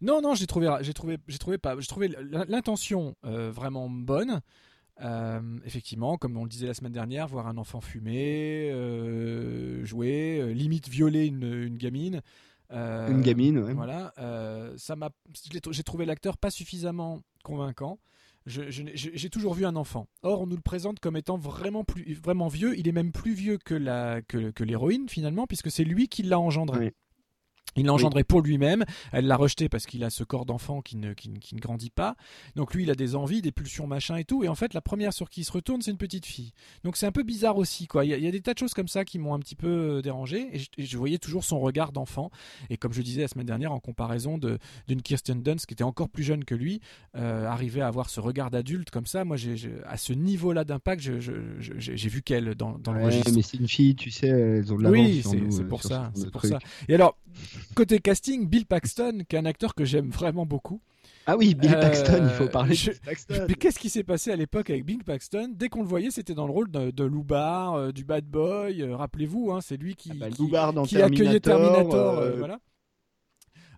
Non, non, j'ai trouvé, j'ai trouvé, j'ai trouvé pas, j'ai trouvé l'in- l'intention euh, vraiment bonne. Euh, effectivement, comme on le disait la semaine dernière, voir un enfant fumer, euh, jouer, limite violer une, une gamine. Une gamine, ouais. Voilà, ça m'a, j'ai trouvé l'acteur pas suffisamment convaincant. J'ai toujours vu un enfant. Or, on nous le présente comme étant vraiment plus, vraiment vieux. Il est même plus vieux que la, que, que l'héroïne finalement, puisque c'est lui qui l'a engendré. Il l'a engendré pour lui-même. Elle l'a rejeté parce qu'il a ce corps d'enfant qui ne, qui, qui ne grandit pas. Donc lui, il a des envies, des pulsions, machin et tout. Et en fait, la première sur qui il se retourne, c'est une petite fille. Donc c'est un peu bizarre aussi, quoi. Il y, a, il y a des tas de choses comme ça qui m'ont un petit peu euh, dérangé. Et je, et je voyais toujours son regard d'enfant. Et comme je disais la semaine dernière, en comparaison d'une Kirsten Dunst qui était encore plus jeune que lui, euh, arriver à avoir ce regard d'adulte comme ça, moi, à ce niveau-là d'impact, j'ai vu qu'elle dans, dans le registre. mais c'est une fille, tu sais, elles ont de l'avance Oui, c'est euh, pour ça, c'est pour ça. Et alors, côté casting, Bill Paxton, qui est un acteur que j'aime vraiment beaucoup. Ah oui, Bill Euh, Paxton, il faut parler de Bill Paxton. Mais qu'est-ce qui s'est passé à l'époque avec Bill Paxton? Dès qu'on le voyait, c'était dans le rôle de, de Loubar, euh, du bad boy. euh, Rappelez-vous, hein, c'est lui qui, bah, qui, accueillait Terminator, Terminator. voilà.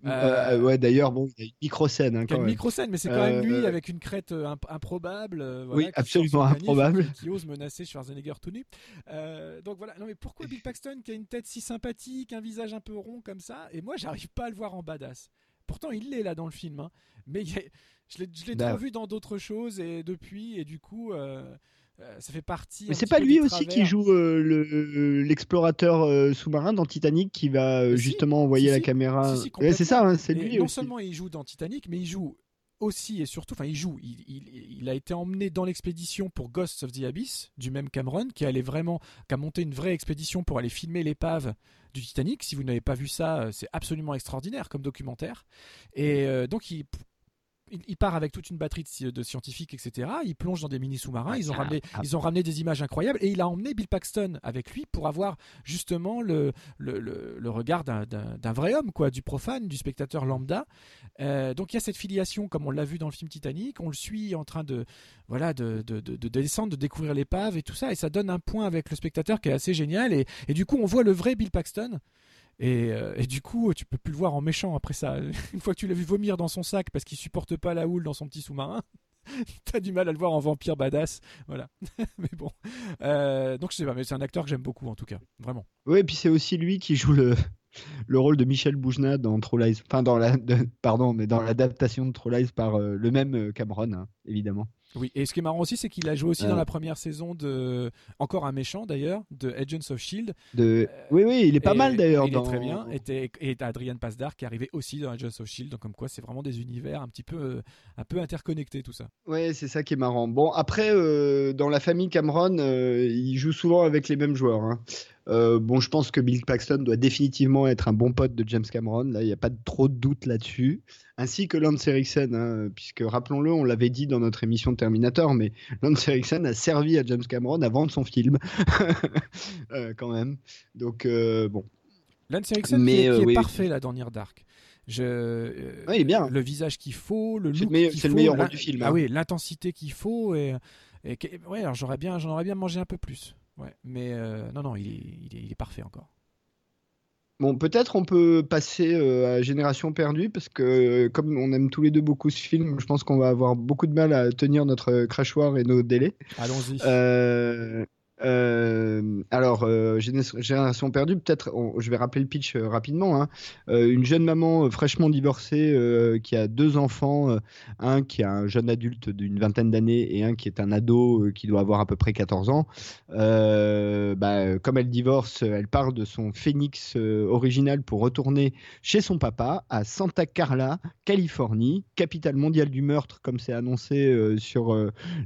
Euh, euh, ouais, d'ailleurs, bon, il y a une micro-scène. Hein, quand une même. micro-scène, mais c'est quand même lui Euh, avec une crête euh, imp- improbable. euh, voilà, Oui, absolument improbable. Qui, qui ose menacer Schwarzenegger tout nu. Euh, donc voilà, non mais pourquoi Bill Paxton qui a une tête si sympathique, un visage un peu rond comme ça, et moi j'arrive pas à le voir en badass. Pourtant il l'est là dans le film, hein. mais je l'ai je l'ai Bah trop vu dans d'autres choses et depuis, et du coup euh, euh, ça fait partie. Mais c'est pas lui aussi qui joue euh, le- l'explorateur euh, sous-marin dans Titanic qui va euh, si, justement envoyer si, la si. caméra. Ouais, c'est ça, hein, c'est lui non aussi. seulement il joue dans Titanic, mais il joue aussi et surtout, enfin il joue, il, il- il a été emmené dans l'expédition pour Ghosts of the Abyss du même Cameron, qui allait vraiment, qui a monté une vraie expédition pour aller filmer l'épave du Titanic. Si vous n'avez pas vu ça, euh, c'est absolument extraordinaire comme documentaire. Et euh, donc il il il part avec toute une batterie de, sci- de scientifiques, etc. Il plonge dans des mini sous-marins. Ah, ils ont ça- ramené, ah. ils ont ramené des images incroyables et il a emmené Bill Paxton avec lui pour avoir justement le, le, le- le regard d'un- vrai homme, quoi, du profane, du spectateur lambda. Euh, donc il y a cette filiation, comme on l'a vu dans le film Titanic. On le suit en train de, voilà, de, de- de descendre, de découvrir l'épave et tout ça, et ça donne un point avec le spectateur qui est assez génial. Et, et du coup, on voit le vrai Bill Paxton. Et, euh, et du coup, tu peux plus le voir en méchant après ça. Une fois que tu l'as vu vomir dans son sac parce qu'il supporte pas la houle dans son petit sous-marin, t'as du mal à le voir en vampire badass. Voilà. mais bon. Euh, donc je sais pas, mais c'est un acteur que j'aime beaucoup en tout cas. Vraiment. Ouais, et puis c'est aussi lui qui joue le. le rôle de Michel Boujna dans True enfin dans la, pardon, mais dans l'adaptation de True par euh, le même Cameron, hein, évidemment. Oui, et ce qui est marrant aussi, c'est qu'il a joué aussi Euh. dans la première saison de. Encore un méchant d'ailleurs, de Agents of Shield. De... Oui, oui, il est pas Et- mal d'ailleurs. Il dans- est très bien. Et, et Adrian Pasdar qui est arrivé aussi dans Agents of Shield. Donc, comme quoi, c'est vraiment des univers un petit peu, euh, un peu interconnectés, tout ça. Ouais, c'est ça qui est marrant. Bon, après, euh, dans la famille Cameron, euh, il joue souvent avec les mêmes joueurs. hein. Euh, bon, je pense que Bill Paxton doit définitivement être un bon pote de James Cameron. Là, il n'y a pas de- trop de doute là-dessus. Ainsi que Lance Erickson, hein, puisque rappelons-le, on l'avait dit dans notre émission de Terminator, mais Lance Erickson a servi à James Cameron à vendre son film, Euh, quand même. Donc, euh, bon. Lance Erickson Mais, qui, est, qui est oui. parfait là dans Near Dark. Je, Ouais, il est bien. Le visage qu'il faut, le look qu'il c'est le faut, meilleur rôle du film, Ah hein. oui, l'intensité qu'il faut et, et ouais, alors j'aurais bien, j'en aurais bien mangé un peu plus. Ouais, mais euh, non, non, il est, il est, il est parfait encore. Bon, peut-être on peut passer euh, à Génération perdue, parce que euh, comme on aime tous les deux beaucoup ce film, je pense qu'on va avoir beaucoup de mal à tenir notre crachoir et nos délais. Allons-y. Euh, euh, alors, euh, Géné- Génération perdue, peut-être, je vais rappeler le pitch euh, rapidement. hein. Une jeune maman fraîchement divorcée qui a deux enfants, un qui est un jeune adulte d'une vingtaine d'années et un qui est un ado qui doit avoir à peu près 14 ans. Bah, comme elle divorce, elle part de son phénix original pour retourner chez son papa à Santa Carla, Californie, capitale mondiale du meurtre, comme c'est annoncé sur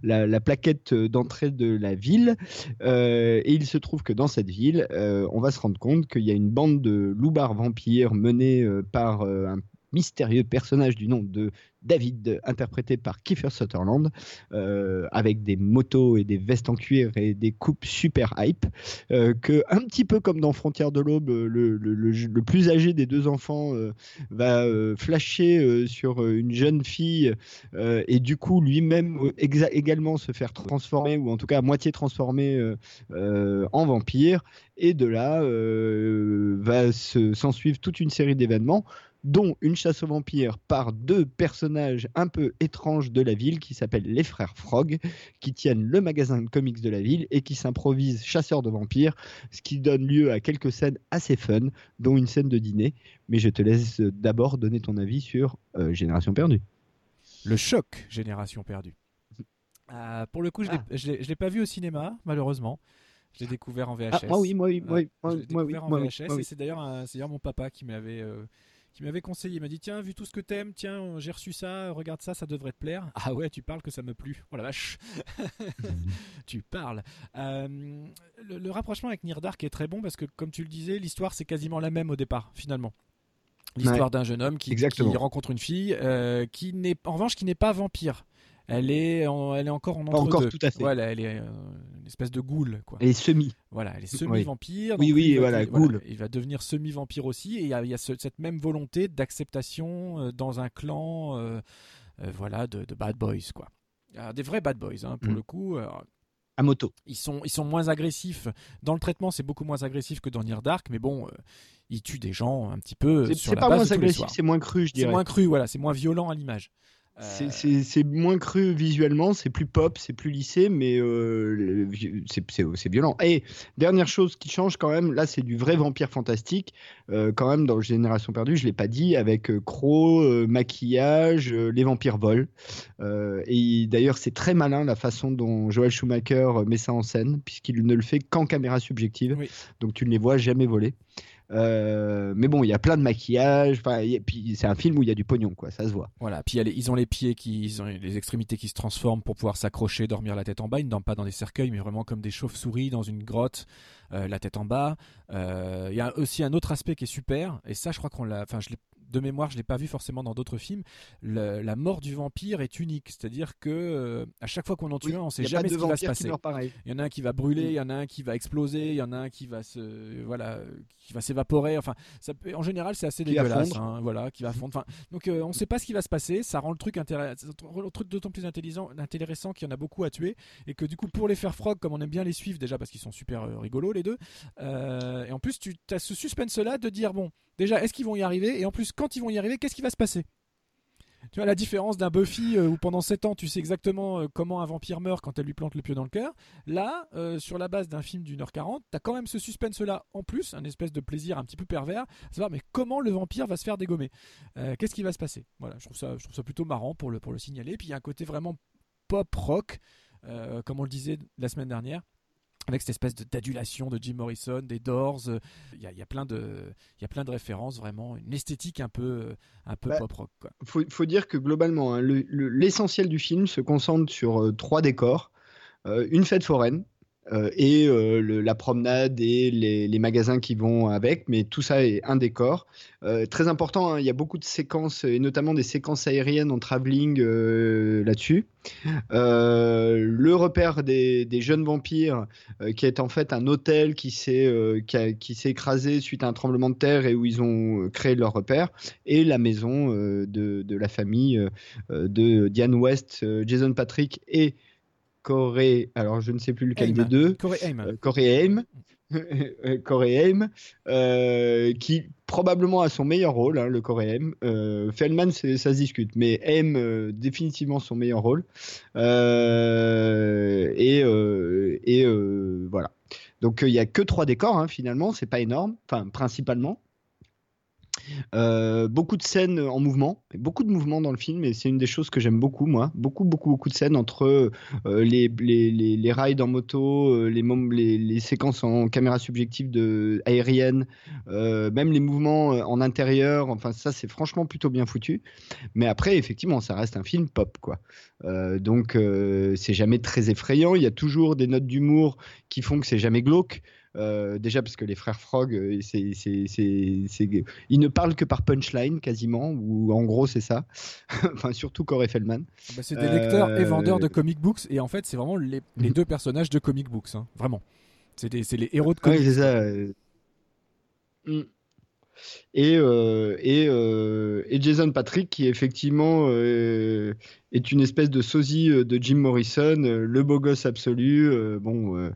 la, la plaquette d'entrée de la ville. Euh, et il se trouve que dans cette ville, euh, on va se rendre compte qu'il y a une bande de loupards vampires menée euh, par un mystérieux personnage du nom de David, interprété par Kiefer Sutherland, euh, avec des motos et des vestes en cuir et des coupes super hype, euh, que un petit peu comme dans Frontières de l'Aube, le, le- plus âgé des deux enfants euh, va euh, flasher euh, sur euh, une jeune fille euh, et du coup lui-même euh, également se faire transformer ou en tout cas à moitié transformer euh, euh, en vampire. Et de là euh, va se- s'en suivre toute une série d'événements dont une chasse aux vampires par deux personnages un peu étranges de la ville qui s'appellent les frères Frog, qui tiennent le magasin de comics de la ville et qui s'improvisent chasseurs de vampires, ce qui donne lieu à quelques scènes assez fun, dont une scène de dîner. Mais je te laisse d'abord donner ton avis sur euh, Génération perdue. Le choc Génération perdue. Euh, pour le coup, je l'ai- Ah. l'ai pas vu au cinéma, malheureusement. Je l'ai découvert en VHS. Ah, moi oui, moi oui, moi oui, moi- moi moi oui, VHS moi oui. c'est d'ailleurs un- c'est d'ailleurs mon papa qui m'avait euh, qui m'avait conseillé. Il m'a dit tiens, vu tout ce que t'aimes, tiens, j'ai reçu ça, regarde ça, ça devrait te plaire. Ah ouais, tu parles que ça me plu. Oh la vache. tu parles. Euh, le, le rapprochement avec Near Dark est très bon parce que comme tu le disais, l'histoire c'est quasiment la même au départ finalement. L'histoire Ouais. d'un jeune homme qui rencontre une fille euh, qui n'est en revanche qui n'est pas vampire. Elle est, en- elle est encore en entre encore deux. tout à fait. Voilà, elle est euh, une espèce de ghoul quoi. Elle est semi. Voilà, elle est semi-vampire. Oui, donc oui, il va voilà, il va devenir semi-vampire aussi. Et il y a, il y a ce- cette même volonté d'acceptation euh, dans un clan euh, euh, voilà, de, de bad boys. Quoi. Alors, des vrais bad boys, hein, pour Mm. le coup. Alors, À moto. ils sont, ils sont moins agressifs. Dans le traitement, c'est beaucoup moins agressif que dans Near Dark, mais bon, euh, ils tuent des gens un petit peu C'est sur c'est la pas base moins agressif, c'est moins cru, je C'est dirais. moins cru, voilà, c'est moins violent à l'image. Euh, C'est- moins cru visuellement, c'est plus pop, c'est plus lissé, mais euh, c'est violent. Et dernière chose qui change quand même, là c'est du vrai vampire fantastique, euh, quand même dans Génération perdue, je l'ai pas dit, avec euh, croc, euh, maquillage, les vampires volent. Et d'ailleurs c'est très malin la façon dont Joel Schumacher met ça en scène, puisqu'il ne le fait qu'en caméra subjective, Oui. donc tu ne les vois jamais voler. Euh, mais bon, il y a plein de maquillage, et puis c'est un film où il y a du pognon, quoi, ça se voit. Voilà, puis les- ils ont les pieds qui, ont les extrémités qui se transforment pour pouvoir s'accrocher, dormir la tête en bas. Ils ne dorment pas dans des cercueils, mais vraiment comme des chauves-souris dans une grotte, euh, la tête en bas. Euh, Il y a aussi un autre aspect qui est super, et ça, je crois qu'on l'a, enfin, je l'ai de mémoire, je l'ai pas vu forcément dans d'autres films. Le- la mort du vampire est unique, c'est-à-dire que euh, à chaque fois qu'on en tue Oui, un, on sait jamais ce qui va se passer. Il y en a un qui va brûler, Mm. il y en a un qui va exploser, il y en a un qui va se, voilà, qui va s'évaporer. Enfin, ça peut- en général, c'est assez Qui dégueulasse. hein, voilà, qui va fondre. Enfin, donc, euh, on ne sait pas ce qui va se passer. Ça rend le truc truc d'autant plus intelligent, intéressant qu'il y en a beaucoup à tuer et que du coup, pour les faire frog, comme on aime bien les suivre déjà parce qu'ils sont super euh, rigolos les deux. euh, et en plus, tu as ce suspense-là de dire bon, déjà, est-ce qu'ils vont y arriver Et en plus, quand ils vont y arriver, qu'est-ce qui va se passer Tu vois la différence d'un Buffy euh, où pendant 7 ans tu sais exactement euh, comment un vampire meurt quand elle lui plante le pieu dans le cœur. Là, euh, sur la base d'un film d'une heure 40, t'as quand même ce suspense là en plus, un espèce de plaisir un petit peu pervers, à savoir mais comment le vampire va se faire dégommer Qu'est-ce qui va se passer? Voilà, je trouve ça, je plutôt marrant pour le, pour le signaler. Puis il y a un côté vraiment pop rock, comme on le disait la semaine dernière. Avec cette espèce d'adulation de Jim Morrison, des Doors, euh, il y, a, il y a plein de, il y a plein de références, vraiment une esthétique un peu, un peu Bah, pop rock. Quoi. faut, faut dire que globalement, hein, le- le- l'essentiel du film se concentre sur euh, trois décors. Euh, une fête foraine euh, et euh, la promenade et les, magasins qui vont avec, mais tout ça est un décor. Euh, très important, hein, il y a beaucoup de séquences, et notamment des séquences aériennes en travelling euh, là-dessus. Euh, le repère des, jeunes vampires, euh, qui est en fait un hôtel qui s'est euh, qui écrasé suite à un tremblement de terre et où ils ont euh, créé leur repère, et la maison euh, de, la famille euh, euh, de Diane West, euh, Jason Patrick et Corey. Alors je ne sais plus lequel Haim. des deux. Corey Haim. Euh, Corey Haim. Euh, Corey Haim, euh, qui probablement a son meilleur rôle, hein, le Corey Haim. Euh, Feldman, ça se discute, mais Haim, euh, définitivement son meilleur rôle. Euh, et euh, et euh, voilà. Donc euh, il y a que trois décors hein, finalement, c'est pas énorme, enfin principalement. Euh, beaucoup de scènes en mouvement, beaucoup de mouvements dans le film, et c'est une des choses que j'aime beaucoup, moi. Beaucoup, beaucoup, beaucoup de scènes entre euh, les, les, les, rides en moto, euh, les, séquences en caméra subjective de, aérienne, même les mouvements en intérieur. Enfin, ça, c'est franchement plutôt bien foutu. Mais après, effectivement, ça reste un film pop, quoi. Donc, c'est jamais très effrayant. Il y a toujours des notes d'humour qui font que c'est jamais glauque. Euh, déjà parce que les frères Frog, euh, c'est, c'est, c'est, c'est- ils ne parlent que par punchline quasiment, ou en gros c'est ça. enfin surtout Corey Feldman. Bah, c'est des lecteurs et vendeurs de Euh, comic books et en fait c'est vraiment les, les Mhm. deux personnages de comic books, hein, vraiment. C'est des- les héros de Ouais, comics. c'est ça. euh. Et, euh, et, euh, et Jason Patrick, qui effectivement euh, est une espèce de sosie de Jim Morrison, le beau gosse absolu. euh, bon, euh,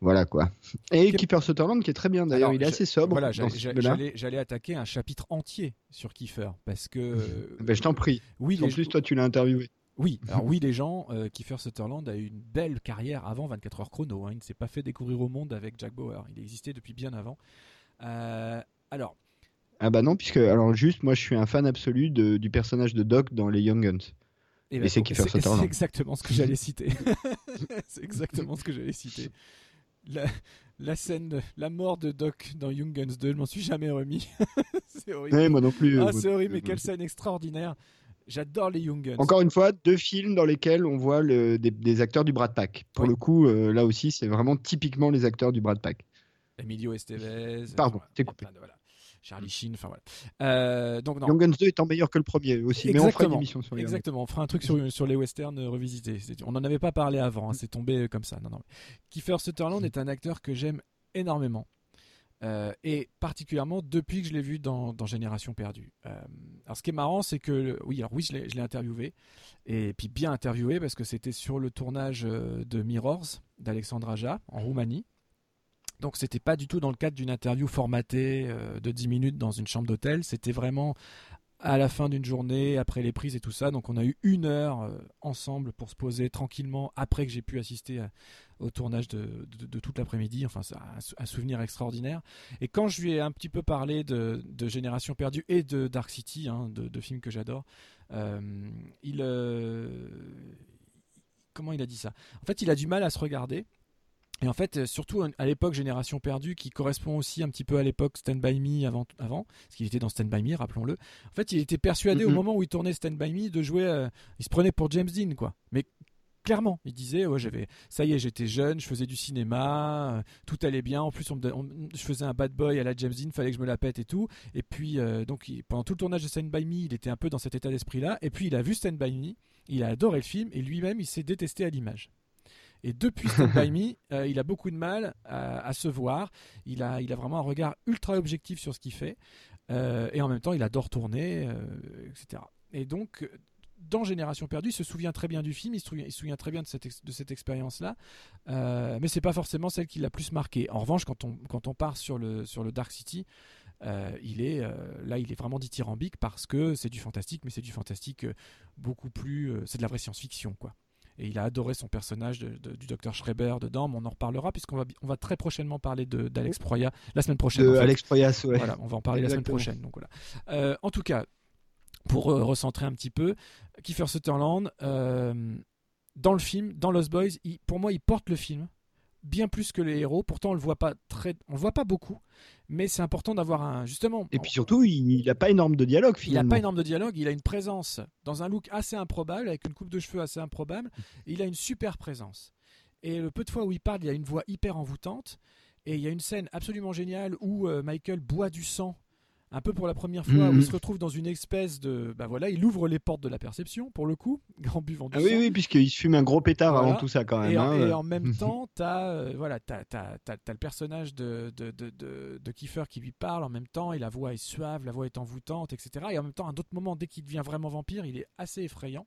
voilà quoi. Et Kiefer Sutherland, qui est très bien d'ailleurs, il est assez sobre. Voilà, j'allais attaquer un chapitre entier sur Kiefer parce que. euh, Ben, je t'en prie. Oui, en plus, toi, tu l'as interviewé. Oui, alors oui, les gens, Kiefer Sutherland a eu une belle carrière avant 24 heures chrono. hein. Il ne s'est pas fait découvrir au monde avec Jack Bauer. Il existait depuis bien avant. Alors, Ah bah non, puisque alors juste, moi, je suis un fan absolu de- du personnage de Doc dans les Young Guns. Et, ben, c'est Kiefer c'est exactement ce que j'allais citer. c'est exactement ce que j'allais citer. La, la scène, de- la mort de Doc dans Young Guns 2, je m'en suis jamais remis. c'est horrible. Ouais, moi non plus, Ah, euh, c'est horrible, mais quelle scène extraordinaire. J'adore les Young Guns. Encore une fois, deux films dans lesquels on voit le- des, des acteurs du Brad Pack. Pour Oui. le coup, euh, là aussi, c'est vraiment typiquement les acteurs du Brad Pack. Emilio Estevez. Pardon, enfin, t'es coupé. de- voilà. Charlie Sheen, enfin voilà. Euh, donc non. Young Guns 2 étant meilleur que le premier aussi, mais on fera une émission sur les. Exactement, on fera un truc sur, sur les westerns euh, revisités. On n'en avait pas parlé avant, hein, c'est tombé comme ça. Non, non. Kiefer Sutherland est un acteur que j'aime énormément. Euh, et particulièrement depuis que je l'ai vu dans, dans Génération Perdue. Euh, alors ce qui est marrant, c'est que oui, alors oui, je l'ai interviewé et puis bien interviewé parce que c'était sur le tournage euh, de Mirrors d'Alexandre Aja en Roumanie. Donc c'était pas du tout dans le cadre d'une interview formatée euh, de 10 minutes dans une chambre d'hôtel, c'était vraiment à la fin d'une journée, après les prises et tout ça. Donc on a eu une heure euh, ensemble pour se poser tranquillement après que j'ai pu assister à- au tournage de, de- toute l'après-midi. Enfin, c'est un, sou- un souvenir extraordinaire. Et quand je lui ai un petit peu parlé de, Génération Perdue et de Dark City, hein, de, films que j'adore, euh, il... euh, comment il a dit ça? En fait, il a du mal à se regarder. Et en fait, euh, surtout à l'époque Génération Perdue, qui correspond aussi un petit peu à l'époque Stand By Me avant, avant parce qu'il était dans Stand By Me, rappelons-le. En fait, il était persuadé au moment où il tournait Stand By Me de jouer. euh, il se prenait pour James Dean, quoi. Mais clairement, il disait, ouais, j'avais, ça y est, j'étais jeune, je faisais du cinéma, euh, tout allait bien. En plus, on me don- on- je faisais un bad boy à la James Dean, fallait que je me la pète et tout. Et puis, euh, donc, il- pendant tout le tournage de Stand By Me, il était un peu dans cet état d'esprit-là. Et puis, il a vu Stand By Me, il a adoré le film, et lui-même, il s'est détesté à l'image. Et depuis Stand By Me, euh, il a beaucoup de mal à, à se voir. Il a, il a vraiment un regard ultra objectif sur ce qu'il fait. Euh, et en même temps, il adore tourner, euh, etc. Et donc, euh, dans Génération Perdue, il se souvient très bien du film, il se souvient, très bien de cette, de cette expérience-là. Euh, mais c'est pas forcément celle qui l'a plus marqué. En revanche, quand on, quand on part sur le, sur le Dark City, euh, il est euh, là, il est vraiment dithyrambique parce que c'est du fantastique, mais c'est du fantastique euh, beaucoup plus, euh, c'est de la vraie science-fiction, quoi. Et il a adoré son personnage de- de- du docteur Schreiber dedans, mais on en reparlera puisqu'on va, on va très prochainement parler d'Alex Proya la semaine prochaine. De en fait. Alex Proyas, ouais. Voilà, on va en parler la semaine prochaine. Donc voilà. Euh, en tout cas, pour euh, recentrer un petit peu, Kiefer Sutherland, euh, dans le film, dans Lost Boys, il- pour moi, il porte le film bien plus que les héros. Pourtant, on le voit pas très, on le voit pas beaucoup, mais c'est important d'avoir un justement. Et puis surtout, il n'a pas énorme de dialogue Il n'a finalement. pas énorme de dialogue, il a une présence dans un look assez improbable, avec une coupe de cheveux assez improbable. Il a une super présence. Et le peu de fois où il parle, il a une voix hyper envoûtante. Et il y a une scène absolument géniale où euh, Michael boit du sang, un peu pour la première fois, où il se retrouve dans une espèce de. Bah voilà, il ouvre les portes de la perception, pour le coup, grand buvant du Ah sang. oui, oui, puisqu'il se fume un gros pétard Voilà. avant tout ça quand même. Et en, hein. et en même temps, as, voilà, t'as, t'as- t'as- t'as le personnage de, de, de, de, de Kiefer qui lui parle en même temps, et la voix est suave, la voix est envoûtante, etc. Et en même temps, à d'autres moments, dès qu'il devient vraiment vampire, il est assez effrayant.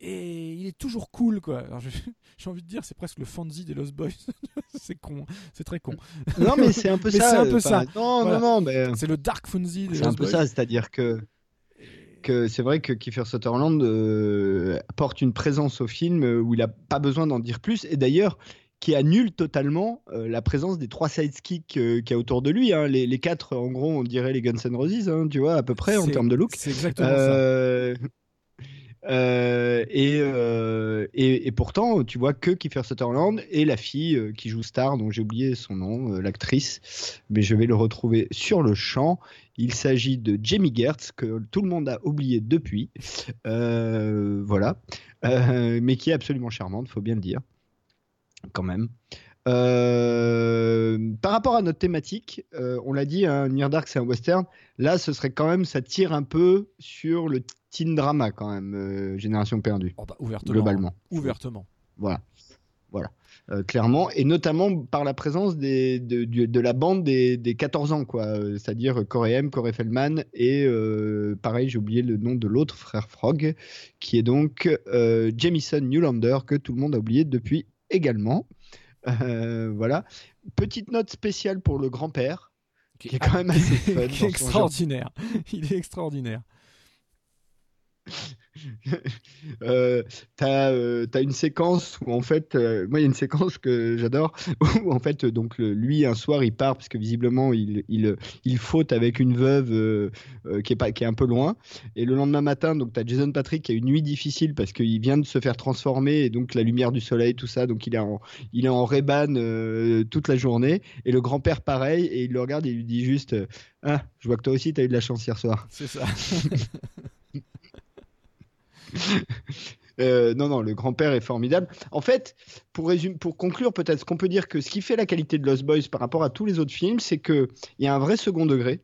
Et il est toujours cool, quoi. Alors, j'ai envie de dire, c'est presque le Fonzie des Lost Boys. c'est con, c'est très con. Non, mais c'est un peu ça, C'est un peu enfin, ça. non, Voilà. non, non, mais- C'est le Dark Fonzie des C'est un Lost peu Boys. ça, c'est-à-dire que, que c'est vrai que Kiefer Sutherland euh, apporte une présence au film euh, où il n'a pas besoin d'en dire plus, et d'ailleurs qui annule totalement euh, la présence des trois sidekicks euh, qu'il y a autour de lui. hein. Les, les quatre, en gros, on dirait les Guns N' Roses, hein, tu vois, à peu près en termes de look. C'est exactement Euh, euh, et, euh, et, et pourtant, tu vois que Kiefer Sutherland et la fille euh, qui joue Star, dont j'ai oublié son nom, l'actrice, mais je vais le retrouver sur le champ. Il s'agit de Jamie Gertz, que tout le monde a oublié depuis. Voilà. Mais qui est absolument charmante, faut bien le dire. Quand même. Par rapport à notre thématique, on l'a dit, hein, Near Dark c'est un western. Là, ce serait quand même, ça tire un peu sur le teen drama quand même, euh, Génération perdue. Oh, bah, ouvertement. Globalement. Ouvertement. Voilà. Voilà. Euh, clairement, et notamment par la présence des, de, la bande des, des 14 ans, quoi. Euh, C'est-à-dire Corey M, Corey Feldman, et euh, pareil, j'ai oublié le nom de l'autre frère Frog, qui est donc Jamison Newlander, que tout le monde a oublié depuis également. Voilà. Petite note spéciale pour le grand-père, qui est quand même assez fun. Qui est extraordinaire. Il est extraordinaire. Euh, t'as euh, t'as une séquence où en fait, euh, moi il y a une séquence que j'adore où en fait donc lui un soir il part parce que visiblement il il, il faute avec une veuve euh, qui est pas qui est un peu loin. Et le lendemain matin donc t'as Jason Patrick qui a une nuit difficile parce qu'il vient de se faire transformer et donc la lumière du soleil tout ça. Donc il est en il est en euh, toute la journée. Et le grand père pareil et il le regarde et il lui dit juste ah je vois que toi aussi t'as eu de la chance hier soir C'est ça. Euh, non, non, le grand-père est formidable. En fait, pour, résumer, pour conclure, peut-être, ce qu'on peut dire que ce qui fait la qualité de Lost Boys par rapport à tous les autres films, c'est qu'il y a un vrai second degré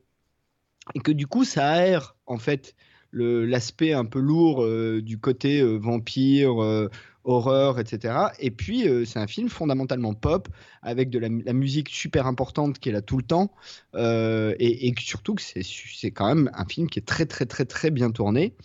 et que du coup, ça aère, en fait, l'aspect un peu lourd euh, du côté euh, vampire, horreur, etc. Et puis, c'est un film fondamentalement pop, avec de la, mu- la musique super importante qui est là tout le temps, et, surtout que c'est quand même un film qui est très, très, très, très bien tourné.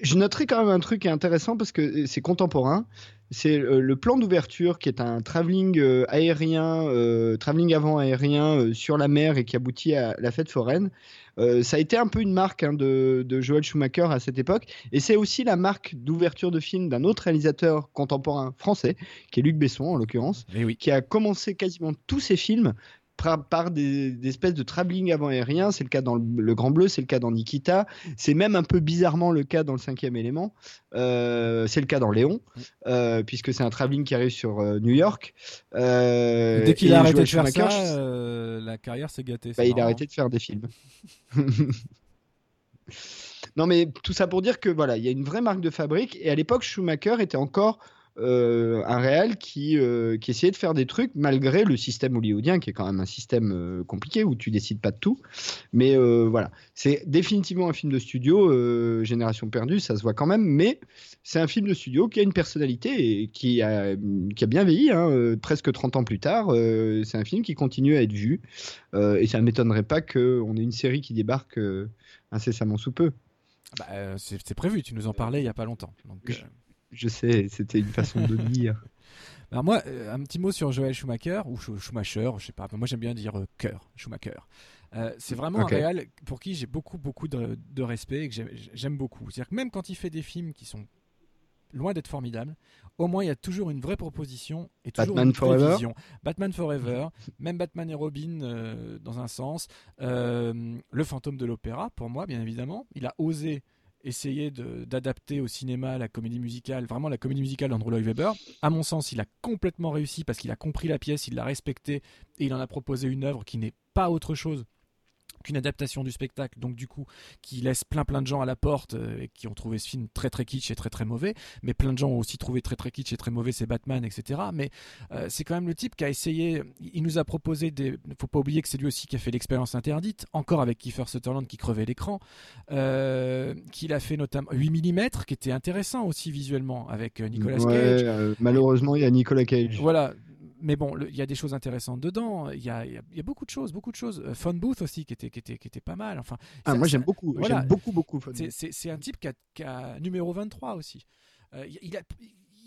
Je noterai quand même un truc qui est intéressant parce que c'est contemporain. C'est euh, le plan d'ouverture qui est un travelling euh, aérien, euh, travelling avant aérien euh, sur la mer et qui aboutit à la fête foraine. Euh, ça a été un peu une marque hein, de, de Joel Schumacher à cette époque. Et c'est aussi la marque d'ouverture de film d'un autre réalisateur contemporain français, qui est Luc Besson en l'occurrence, qui a commencé quasiment tous ses films par, par des, des espèces de travelling avant aérien. C'est le cas dans le, Le Grand Bleu, c'est le cas dans Nikita, c'est même un peu bizarrement le cas dans Le Cinquième Élément. Euh, c'est le cas dans Léon, euh, puisque c'est un travelling qui arrive sur euh, New York. Dès qu'il a arrêté de faire ça, la carrière s'est gâtée. bah, il a arrêté de faire des films. non, mais tout ça pour dire que voilà, il y a une vraie marque de fabrique. Et à l'époque, Schumacher était encore euh, un réal qui, euh, qui essayait de faire des trucs malgré le système hollywoodien, qui est quand même un système euh, compliqué où tu décides pas de tout. Mais euh, voilà, c'est définitivement un film de studio, euh, Génération perdue, ça se voit quand même. Mais c'est un film de studio qui a une personnalité et qui a, qui a bien vieilli, hein, euh, presque 30 ans plus tard. Euh, c'est un film qui continue à être vu. Euh, et ça ne m'étonnerait pas qu'on ait une série qui débarque euh, incessamment sous peu. Bah, euh, c'est c'est prévu, tu nous en parlais il y a pas longtemps. Donc, euh, Je sais, c'était une façon de dire. Alors moi, euh, un petit mot sur Joel Schumacher, ou Schu- Schumacher, je sais pas, moi j'aime bien dire euh, cœur, Schumacher. Euh, c'est vraiment Ok. un réal pour qui j'ai beaucoup, beaucoup de, de respect et que j'aime- beaucoup. C'est-à-dire que même quand il fait des films qui sont loin d'être formidables, au moins il y a toujours une vraie proposition et toujours Batman une vraie Forever vision. Batman Forever, même Batman et Robin euh, dans un sens, Euh, le fantôme de l'opéra pour moi bien évidemment. Il a osé essayer d'adapter au cinéma la comédie musicale, vraiment la comédie musicale d'Andrew Lloyd Webber. À mon sens, il a complètement réussi parce qu'il a compris la pièce, il l'a respectée et il en a proposé une œuvre qui n'est pas autre chose qu'une adaptation du spectacle, donc du coup, qui laisse plein plein de gens à la porte euh, et qui ont trouvé ce film très très kitsch et très très mauvais, mais plein de gens ont aussi trouvé très très kitsch et très mauvais c'est Batman, etc. Mais euh, c'est quand même le type qui a essayé, il nous a proposé des, faut pas oublier que c'est lui aussi qui a fait l'expérience interdite, encore avec Kiefer Sutherland qui crevait l'écran, euh, qu'il a fait notamment 8 mm, qui était intéressant aussi visuellement avec euh, Nicolas Ouais, Cage. malheureusement, il y a Nicolas Cage. Voilà. Mais bon, il y a des choses intéressantes dedans. Il y a, y a- y a beaucoup de choses, beaucoup de choses. Phone Booth aussi, qui était, qui était, qui était pas mal. Enfin, Ah, ça- moi, j'aime beaucoup. voilà. J'aime beaucoup, beaucoup. C'est- un type qui a, qui a numéro 23 aussi. Euh, il- a,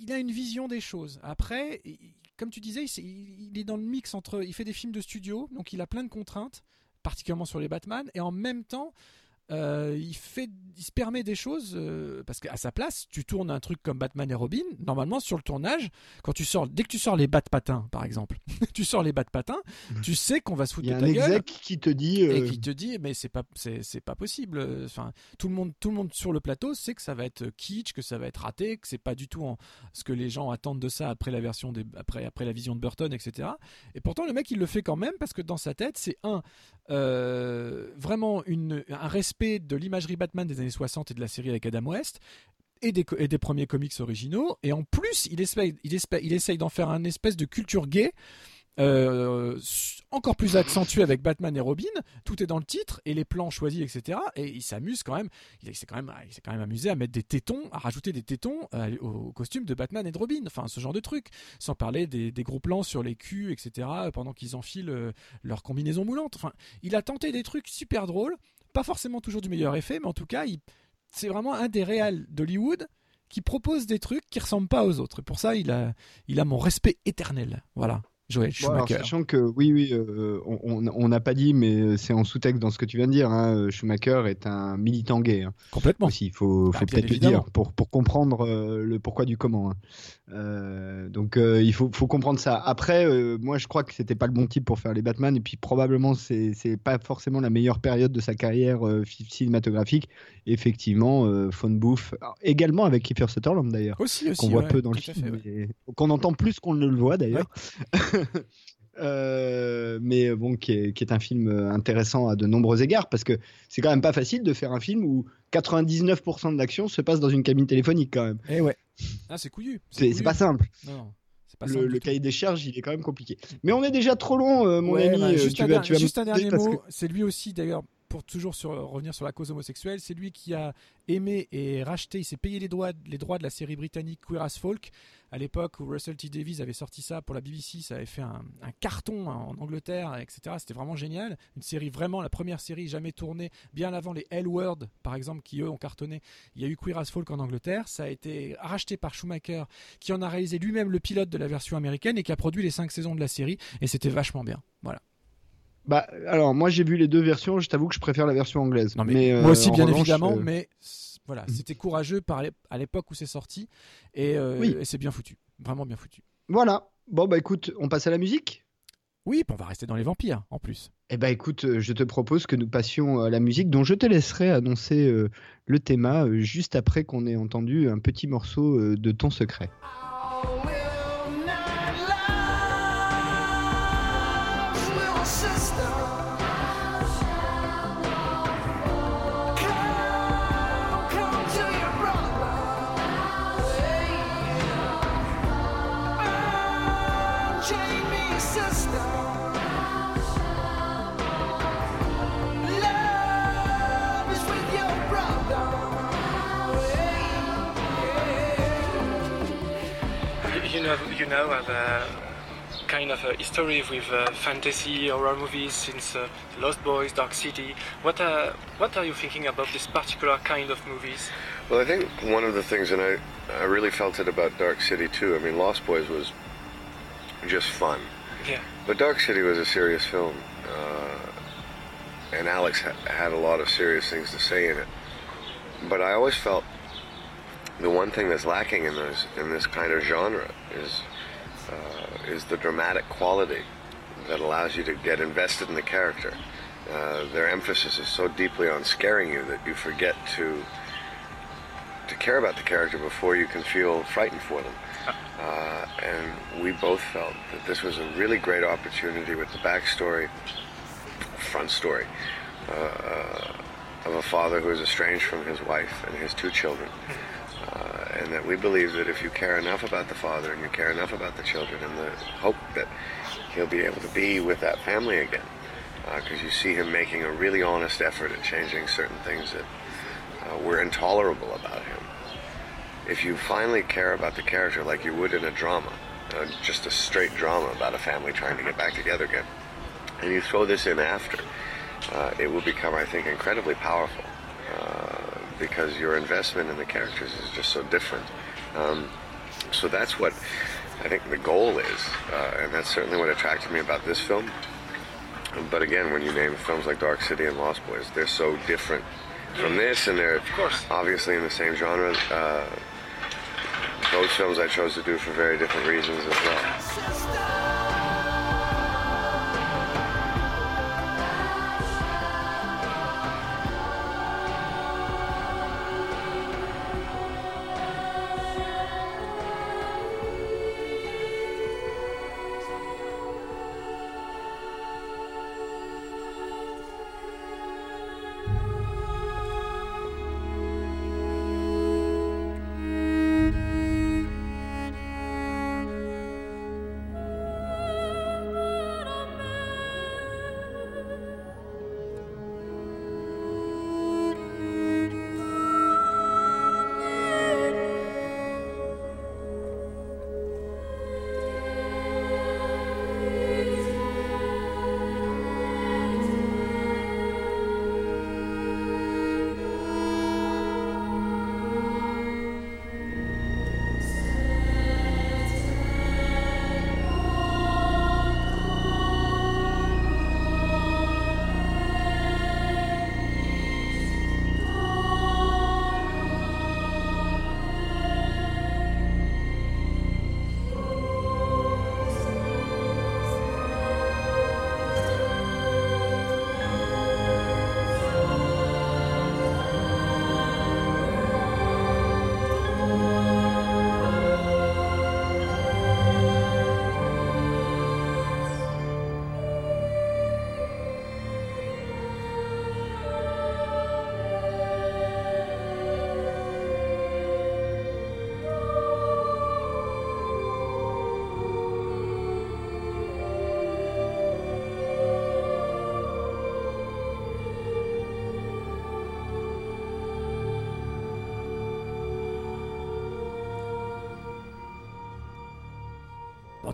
il a une vision des choses. Après, il- comme tu disais, il, il est dans le mix entre. Il fait des films de studio, donc il a plein de contraintes, particulièrement sur les Batman, et en même temps. Euh, il, fait, il se permet des choses euh, parce qu'à sa place, tu tournes un truc comme Batman et Robin. Normalement, sur le tournage, quand tu sors, dès que tu sors les bas de patins, par exemple, tu sors les bas de patins, tu sais qu'on va se foutre Il y a de un ta gueule exec qui te dit. et euh, qui te dit mais c'est pas c'est c'est pas possible enfin tout le monde tout le monde sur le plateau sait que ça va être kitsch que ça va être raté que c'est pas du tout en, ce que les gens attendent de ça après la version des après après la vision de Burton etc et pourtant le mec il le fait quand même parce que dans sa tête c'est un vraiment une un respect de l'imagerie Batman des années 60 et de la série avec Adam West et des, premiers comics originaux et en plus il essaye il il essaye d'en faire un espèce de culture gay euh, encore plus accentué avec Batman et Robin. Tout est dans le titre et les plans choisis, etc. Et il s'amuse quand même. Il s'est quand même, quand même amusé à mettre des tétons, à rajouter des tétons euh, au costume de Batman et de Robin. Enfin, ce genre de truc. Sans parler des, des gros plans sur les culs, etc. Pendant qu'ils enfilent euh, leur combinaison moulante. Enfin, il a tenté des trucs super drôles. Pas forcément toujours du meilleur effet, mais en tout cas, c'est vraiment un des réals d'Hollywood qui propose des trucs qui ressemblent pas aux autres. Et pour ça, il a, il a mon respect éternel. Voilà. Joël Bon, Schumacher. sachant que oui, oui, euh, on- n'a pas dit, mais c'est en sous-texte dans ce que tu viens de dire. hein, Schumacher est un militant gay. hein. Complètement. Aussi, il faut, Bah, faut bien peut-être le dire pour, pour comprendre euh, le pourquoi du comment. hein. Euh, donc euh, il faut, faut comprendre ça. Après, euh, moi je crois que c'était pas le bon type pour faire les Batman, et puis probablement c'est pas forcément la meilleure période de sa carrière euh, cinématographique. Effectivement, euh, Phone Booth, également avec Kiefer Sutherland d'ailleurs, Aussi, aussi. qu'on voit ouais, peu dans le film, ouais. qu'on entend plus qu'on ne le voit d'ailleurs. Euh, mais bon, qui est, qui est un film euh, intéressant à de nombreux égards parce que c'est quand même pas facile de faire un film où 99% de l'action se passe dans une cabine téléphonique quand même. Eh ouais. Ah, c'est couillu. C'est pas simple. Non, pas Le, simple cahier des charges, il est quand même compliqué. Mais on est déjà trop long, euh, mon Ouais, ami. bah, juste tu un, vas, vas dernier mot, que- c'est lui aussi d'ailleurs, pour toujours sur, revenir sur la cause homosexuelle, c'est lui qui a aimé et racheté, il s'est payé les droits, les droits de la série britannique Queer as Folk. À l'époque où Russell T Davies avait sorti ça pour la BBC, ça avait fait un, carton en Angleterre, etc. C'était vraiment génial. Une série vraiment, la première série jamais tournée, bien avant les L Word, par exemple, qui eux ont cartonné. Il y a eu Queer as Folk en Angleterre, ça a été racheté par Schumacher, qui en a réalisé lui-même le pilote de la version américaine et qui a produit les cinq saisons de la série, et c'était vachement bien. Voilà. Bah, alors, moi j'ai vu les deux versions, je t'avoue que je préfère la version anglaise. Non, mais, euh, moi aussi, en bien revanche, évidemment, euh, mais voilà, c'était courageux par à l'époque où c'est sorti et, euh, Oui. et c'est bien foutu, vraiment bien foutu. Voilà. Bon, bah écoute, on passe à la musique? Oui, on va rester dans les vampires en plus. Eh ben écoute, je te propose que nous passions à la musique dont je te laisserai annoncer euh, le thème euh, juste après qu'on ait entendu un petit morceau euh, de ton secret. You know, I've a kind of a history with uh, fantasy horror movies since uh, Lost Boys, Dark City. What uh, what are you thinking about this particular kind of movies? Well, I think one of the things, and I, I really felt it about Dark City too. I mean, Lost Boys was just fun, Yeah. but Dark City was a serious film. Uh, and Alex ha- had a lot of serious things to say in it. But I always felt the one thing that's lacking in this in this kind of genre is uh, is the dramatic quality that allows you to get invested in the character. Uh, their emphasis is so deeply on scaring you that you forget to to care about the character before you can feel frightened for them. Uh, and we both felt that this was a really great opportunity with the backstory, front story, uh, of a father who is estranged from his wife and his two children. Uh, and that we believe that if you care enough about the father and you care enough about the children and the hope that he'll be able to be with that family again, because you see him making a really honest effort at changing certain things that uh, were intolerable about him. If you finally care about the character like you would in a drama, uh, just a straight drama about a family trying to get back together again, and you throw this in after, uh, it will become, I think, incredibly powerful uh, because your investment in the characters is just so different. Um, so that's what I think the goal is, uh, and that's certainly what attracted me about this film. But again, when you name films like Dark City and Lost Boys, they're so different from this, and they're obviously in the same genre. Uh, those films I chose to do for very different reasons as well.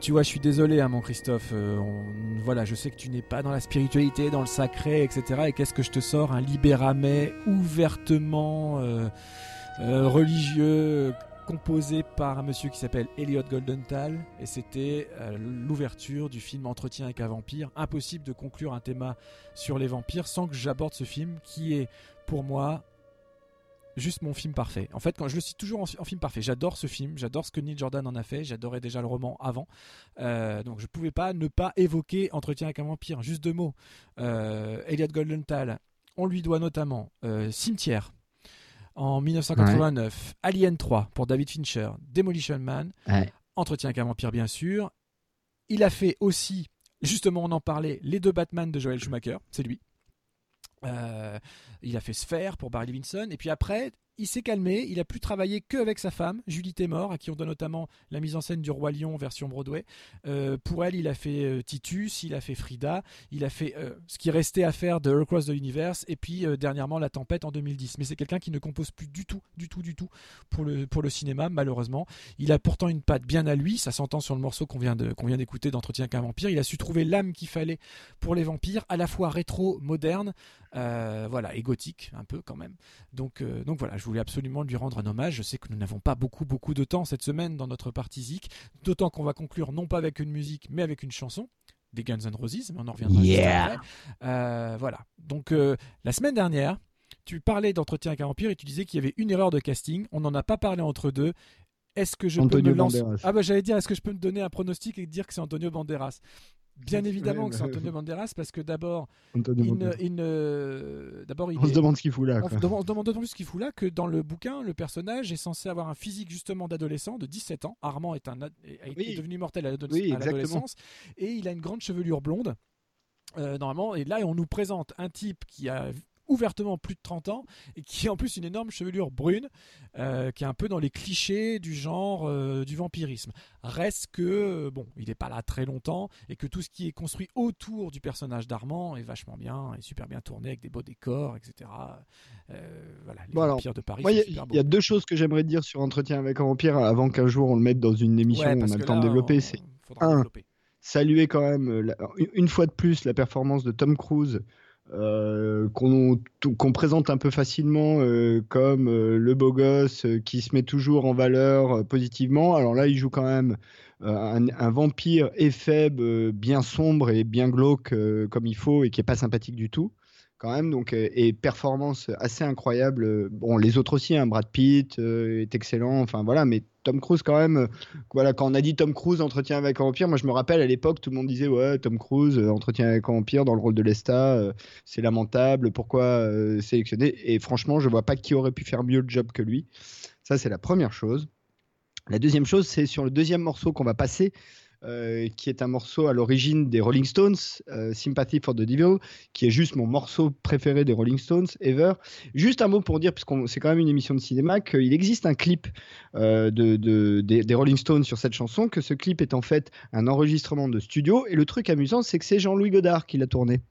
Tu vois, je suis désolé, hein, mon Christophe. euh, voilà, je sais que tu n'es pas dans la spiritualité, dans le sacré, etc. Et qu'est-ce que je te sors Un libéramais ouvertement euh, euh, religieux, composé par un monsieur qui s'appelle Elliot Goldenthal. Et c'était l'ouverture du film Entretien avec un vampire. Impossible de conclure un thème sur les vampires sans que j'aborde ce film qui est, pour moi, juste mon film parfait. En fait, quand je le cite toujours en, en film parfait, j'adore ce film, j'adore ce que Neil Jordan en a fait, j'adorais déjà le roman avant, Euh, donc je pouvais pas ne pas évoquer Entretien avec un vampire. Juste deux mots. Euh, Elliot Goldenthal, on lui doit notamment euh, Cimetière en 1989, Alien 3 pour David Fincher, Demolition Man, Ouais. Entretien avec un vampire bien sûr. Il a fait aussi, justement on en parlait, les deux Batman de Joel Schumacher, c'est lui. Euh, il a fait Sphère pour Barry Levinson. Et puis après, il s'est calmé. Il a plus travaillé que avec sa femme, Julie Témor, à qui on doit notamment la mise en scène du Roi Lion version Broadway. Euh, pour elle, il a fait euh, Titus, il a fait Frida, il a fait euh, ce qui restait à faire de Across the Universe, et puis dernièrement La Tempête en 2010. Mais c'est quelqu'un qui ne compose plus du tout, du tout, du tout pour le, pour le cinéma, malheureusement. Il a pourtant une patte bien à lui, ça s'entend sur le morceau qu'on vient d'écouter d'Entretien qu'un vampire. Il a su trouver l'âme qu'il fallait pour les vampires, à la fois rétro, moderne, voilà, et gothique un peu quand même. Donc, donc voilà, je voulais absolument lui rendre un hommage. Je sais que nous n'avons pas beaucoup, beaucoup de temps cette semaine dans notre partie Zik, d'autant qu'on va conclure non pas avec une musique, mais avec une chanson. des Guns N' Roses, mais on en reviendra juste après. Euh, voilà. Donc euh, la semaine dernière, tu parlais d'entretien avec un vampire et tu disais qu'il y avait une erreur de casting. On n'en a pas parlé entre deux. Est-ce que je Antonio peux me lancer Banderas. Ah bah j'allais dire, est-ce que je peux me donner un pronostic et dire que c'est Antonio Banderas? Bien évidemment Ouais, que c'est Antonio Banderas parce que d'abord, il Banderas. il ne- d'abord il On se demande ce qu'il fout là. on quoi. se demande, on se demande d'autant plus ce qu'il fout là que dans le bouquin, le personnage est censé avoir un physique justement d'adolescent de 17 ans. Armand est, un, ad- est- est Oui. devenu mortel à Oui, l'adolescence et il a une grande chevelure blonde. euh, normalement, et là on nous présente un type qui a ouvertement plus de 30 ans et qui a en plus une énorme chevelure brune euh, qui est un peu dans les clichés du genre euh, du vampirisme. Reste que euh, bon, il n'est pas là très longtemps et que tout ce qui est construit autour du personnage d'Armand est vachement bien et super bien tourné avec des beaux décors, etc. Euh, voilà, les Bon, alors, de Paris. il y a- y, deux choses que j'aimerais dire sur Entretien avec un vampire avant qu'un jour on le mette dans une émission Ouais, où on a le temps de développer. C'est faudra un, développer. saluer quand même une fois de plus la performance de Tom Cruise euh, qu'on présente un peu facilement euh, comme euh, le beau gosse qui se met toujours en valeur positivement. Alors là, il joue quand même un, vampire euh, bien sombre et bien glauque comme il faut et qui est pas sympathique du tout. Quand même, donc, euh, et performance assez incroyable. Euh, Bon, les autres aussi, hein, Brad Pitt euh, est excellent, enfin voilà, mais Tom Cruise quand même, voilà, quand on a dit Tom Cruise, entretien avec un vampire, moi je me rappelle à l'époque, tout le monde disait, ouais, Tom Cruise, euh, entretien avec un vampire dans le rôle de Lesta, c'est lamentable, pourquoi sélectionner Et franchement, je vois pas qui aurait pu faire mieux le job que lui. Ça, c'est la première chose. La deuxième chose, c'est sur le deuxième morceau qu'on va passer, euh, qui est un morceau à l'origine des Rolling Stones, euh, Sympathy for the Devil, qui est juste mon morceau préféré des Rolling Stones ever. Juste un mot pour dire, puisque c'est quand même une émission de cinéma, qu'il existe un clip euh, de, de- des, des Rolling Stones sur cette chanson, que ce clip est en fait un enregistrement de studio. Et le truc amusant, c'est que c'est Jean-Louis Godard qui l'a tourné.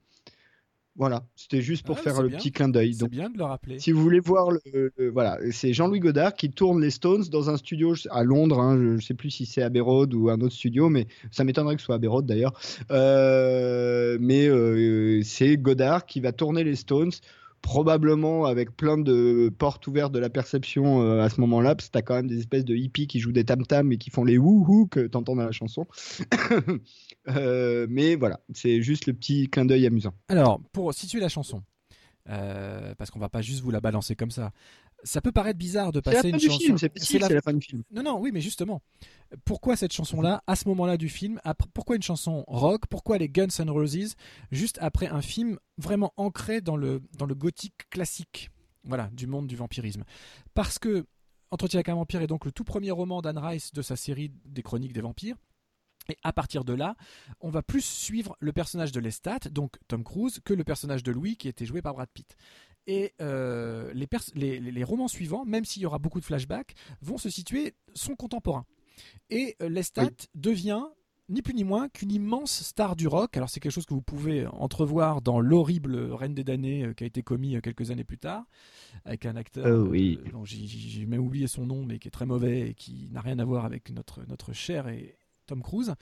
Voilà, c'était juste pour Ah, faire le bien. petit clin d'œil. C'est bien de le rappeler. si vous voulez voir, le, le- voilà, c'est Jean-Louis Godard qui tourne les Stones dans un studio à Londres. hein, je ne sais plus si c'est Abbey Road ou un autre studio, mais ça m'étonnerait que ce soit Abbey Road d'ailleurs. Euh, mais euh, c'est Godard qui va tourner les Stones. Probablement avec plein de portes ouvertes de la perception euh, à ce moment-là, parce que t'as quand même des espèces de hippies qui jouent des tam-tams et qui font les wouhou que t'entends dans la chanson. Euh, mais voilà, c'est juste le petit clin d'œil amusant. Alors, pour situer la chanson, euh, parce qu'on va pas juste vous la balancer comme ça, ça peut paraître bizarre de C'est la passer fin une du chanson. film, c'est si, c'est la fin du film. Non, non, oui, mais justement, pourquoi cette chanson-là, à ce moment-là du film Pourquoi une chanson rock Pourquoi les Guns N' Roses juste après un film vraiment ancré dans le, dans le gothique classique voilà, du monde du vampirisme Parce que Entretien avec un vampire est donc le tout premier roman d'Anne Rice de sa série des chroniques des vampires. Et à partir de là, on va plus suivre le personnage de Lestat, donc Tom Cruise, que le personnage de Louis qui était joué par Brad Pitt. Et euh, les, romans suivants, même s'il y aura beaucoup de flashbacks, vont se situer sont contemporains. Et euh, Lestat devient ni plus ni moins qu'une immense star du rock. Alors c'est quelque chose que vous pouvez entrevoir dans l'horrible Reine des damnés euh, qui a été commis quelques années plus tard, avec un acteur Oh oui. euh, dont j'ai- même oublié son nom, mais qui est très mauvais et qui n'a rien à voir avec notre, notre cher et Tom Cruise.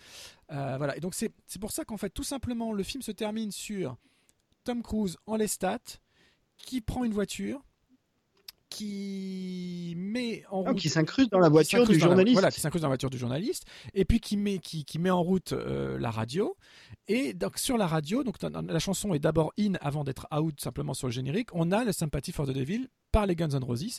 Euh, voilà. Et donc c'est c'est pour ça qu'en fait tout simplement le film se termine sur Tom Cruise en Lestat qui prend une voiture qui met en Ah, route qui s'incruste dans la voiture du la- journaliste. voilà qui s'incruste dans la voiture du journaliste et puis qui met qui, qui met en route euh, la radio et donc sur la radio donc la chanson est d'abord in avant d'être out simplement sur le générique on a le Sympathy for the Devil par les Guns N' Roses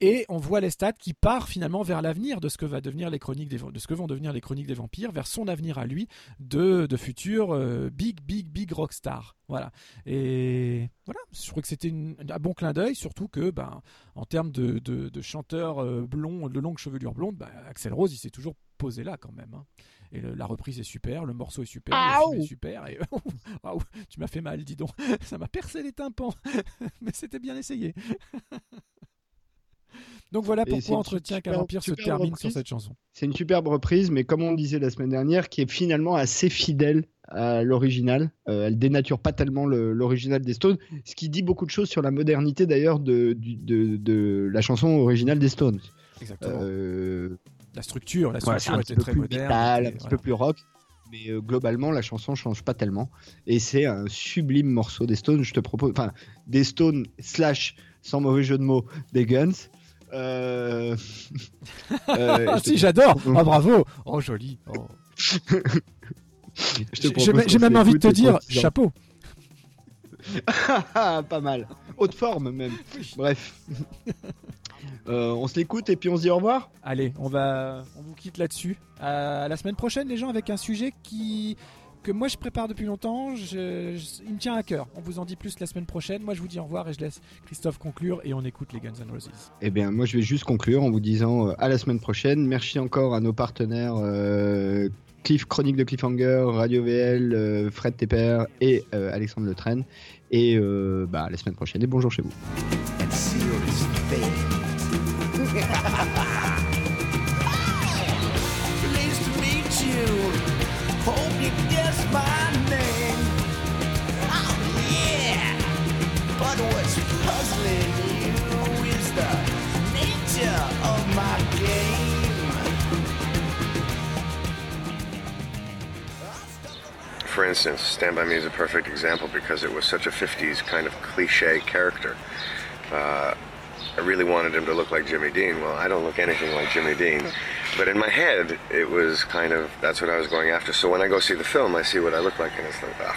et on voit Lestat qui part finalement vers l'avenir de ce que va devenir les chroniques des, de ce que vont devenir les chroniques des vampires, vers son avenir à lui de, de futur euh, big big big rockstar. Voilà. Et voilà, je crois que c'était un bon clin d'œil, surtout que ben en termes de, de, de chanteur euh, blond, de longue chevelure blonde, ben, Axel Rose il s'est toujours posé là quand même. hein. Et le- la reprise est super, le morceau est super, le film est super. Et tu m'as fait mal, dis donc. Ça m'a percé les tympans, mais c'était bien essayé. Donc voilà pourquoi Entretien qu'un vampire se termine sur cette chanson. C'est une superbe reprise, mais comme on disait la semaine dernière, qui est finalement assez fidèle à l'original. Euh, elle dénature pas tellement le- l'original des Stones, ce qui dit beaucoup de choses sur la modernité d'ailleurs de, du- de, de la chanson originale des Stones. Exactement. Euh, La structure, la voilà, structure un était peu très plus moderne. un petit voilà. peu plus rock. Mais euh, globalement, la chanson change pas tellement. Et c'est un sublime morceau des Stones. Je te propose, enfin, des Stones slash, sans mauvais jeu de mots, des Guns. Euh... euh, Ah si, j'adore. Ah bravo. Oh joli. Oh. J'ai même envie de te dire chapeau. pas mal. Haute forme même. Bref. Euh, on se l'écoute et puis on se dit au revoir. Allez, on va, on vous quitte là-dessus. À la semaine prochaine, les gens, avec un sujet qui que moi je prépare depuis longtemps. Je- je- il me tient à cœur. On vous en dit plus la semaine prochaine. Moi, je vous dis au revoir et je laisse Christophe conclure et on écoute les Guns N' Roses. Eh bien, moi, je vais juste conclure en vous disant euh, à la semaine prochaine. Merci encore à nos partenaires euh, Cliff Chronique de Cliffhanger, Radio VL, euh, Fred Tepper et euh, Alexandre Le Train. Et euh, bah, à la semaine prochaine et bonjour chez vous. For instance, Stand By Me is a perfect example because it was such a 50s kind of cliche character. Uh, I really wanted him to look like Jimmy Dean. Well, I don't look anything like Jimmy Dean. But in my head, it was kind of, that's what I was going after. So when I go see the film, I see what I look like and it's like, ugh.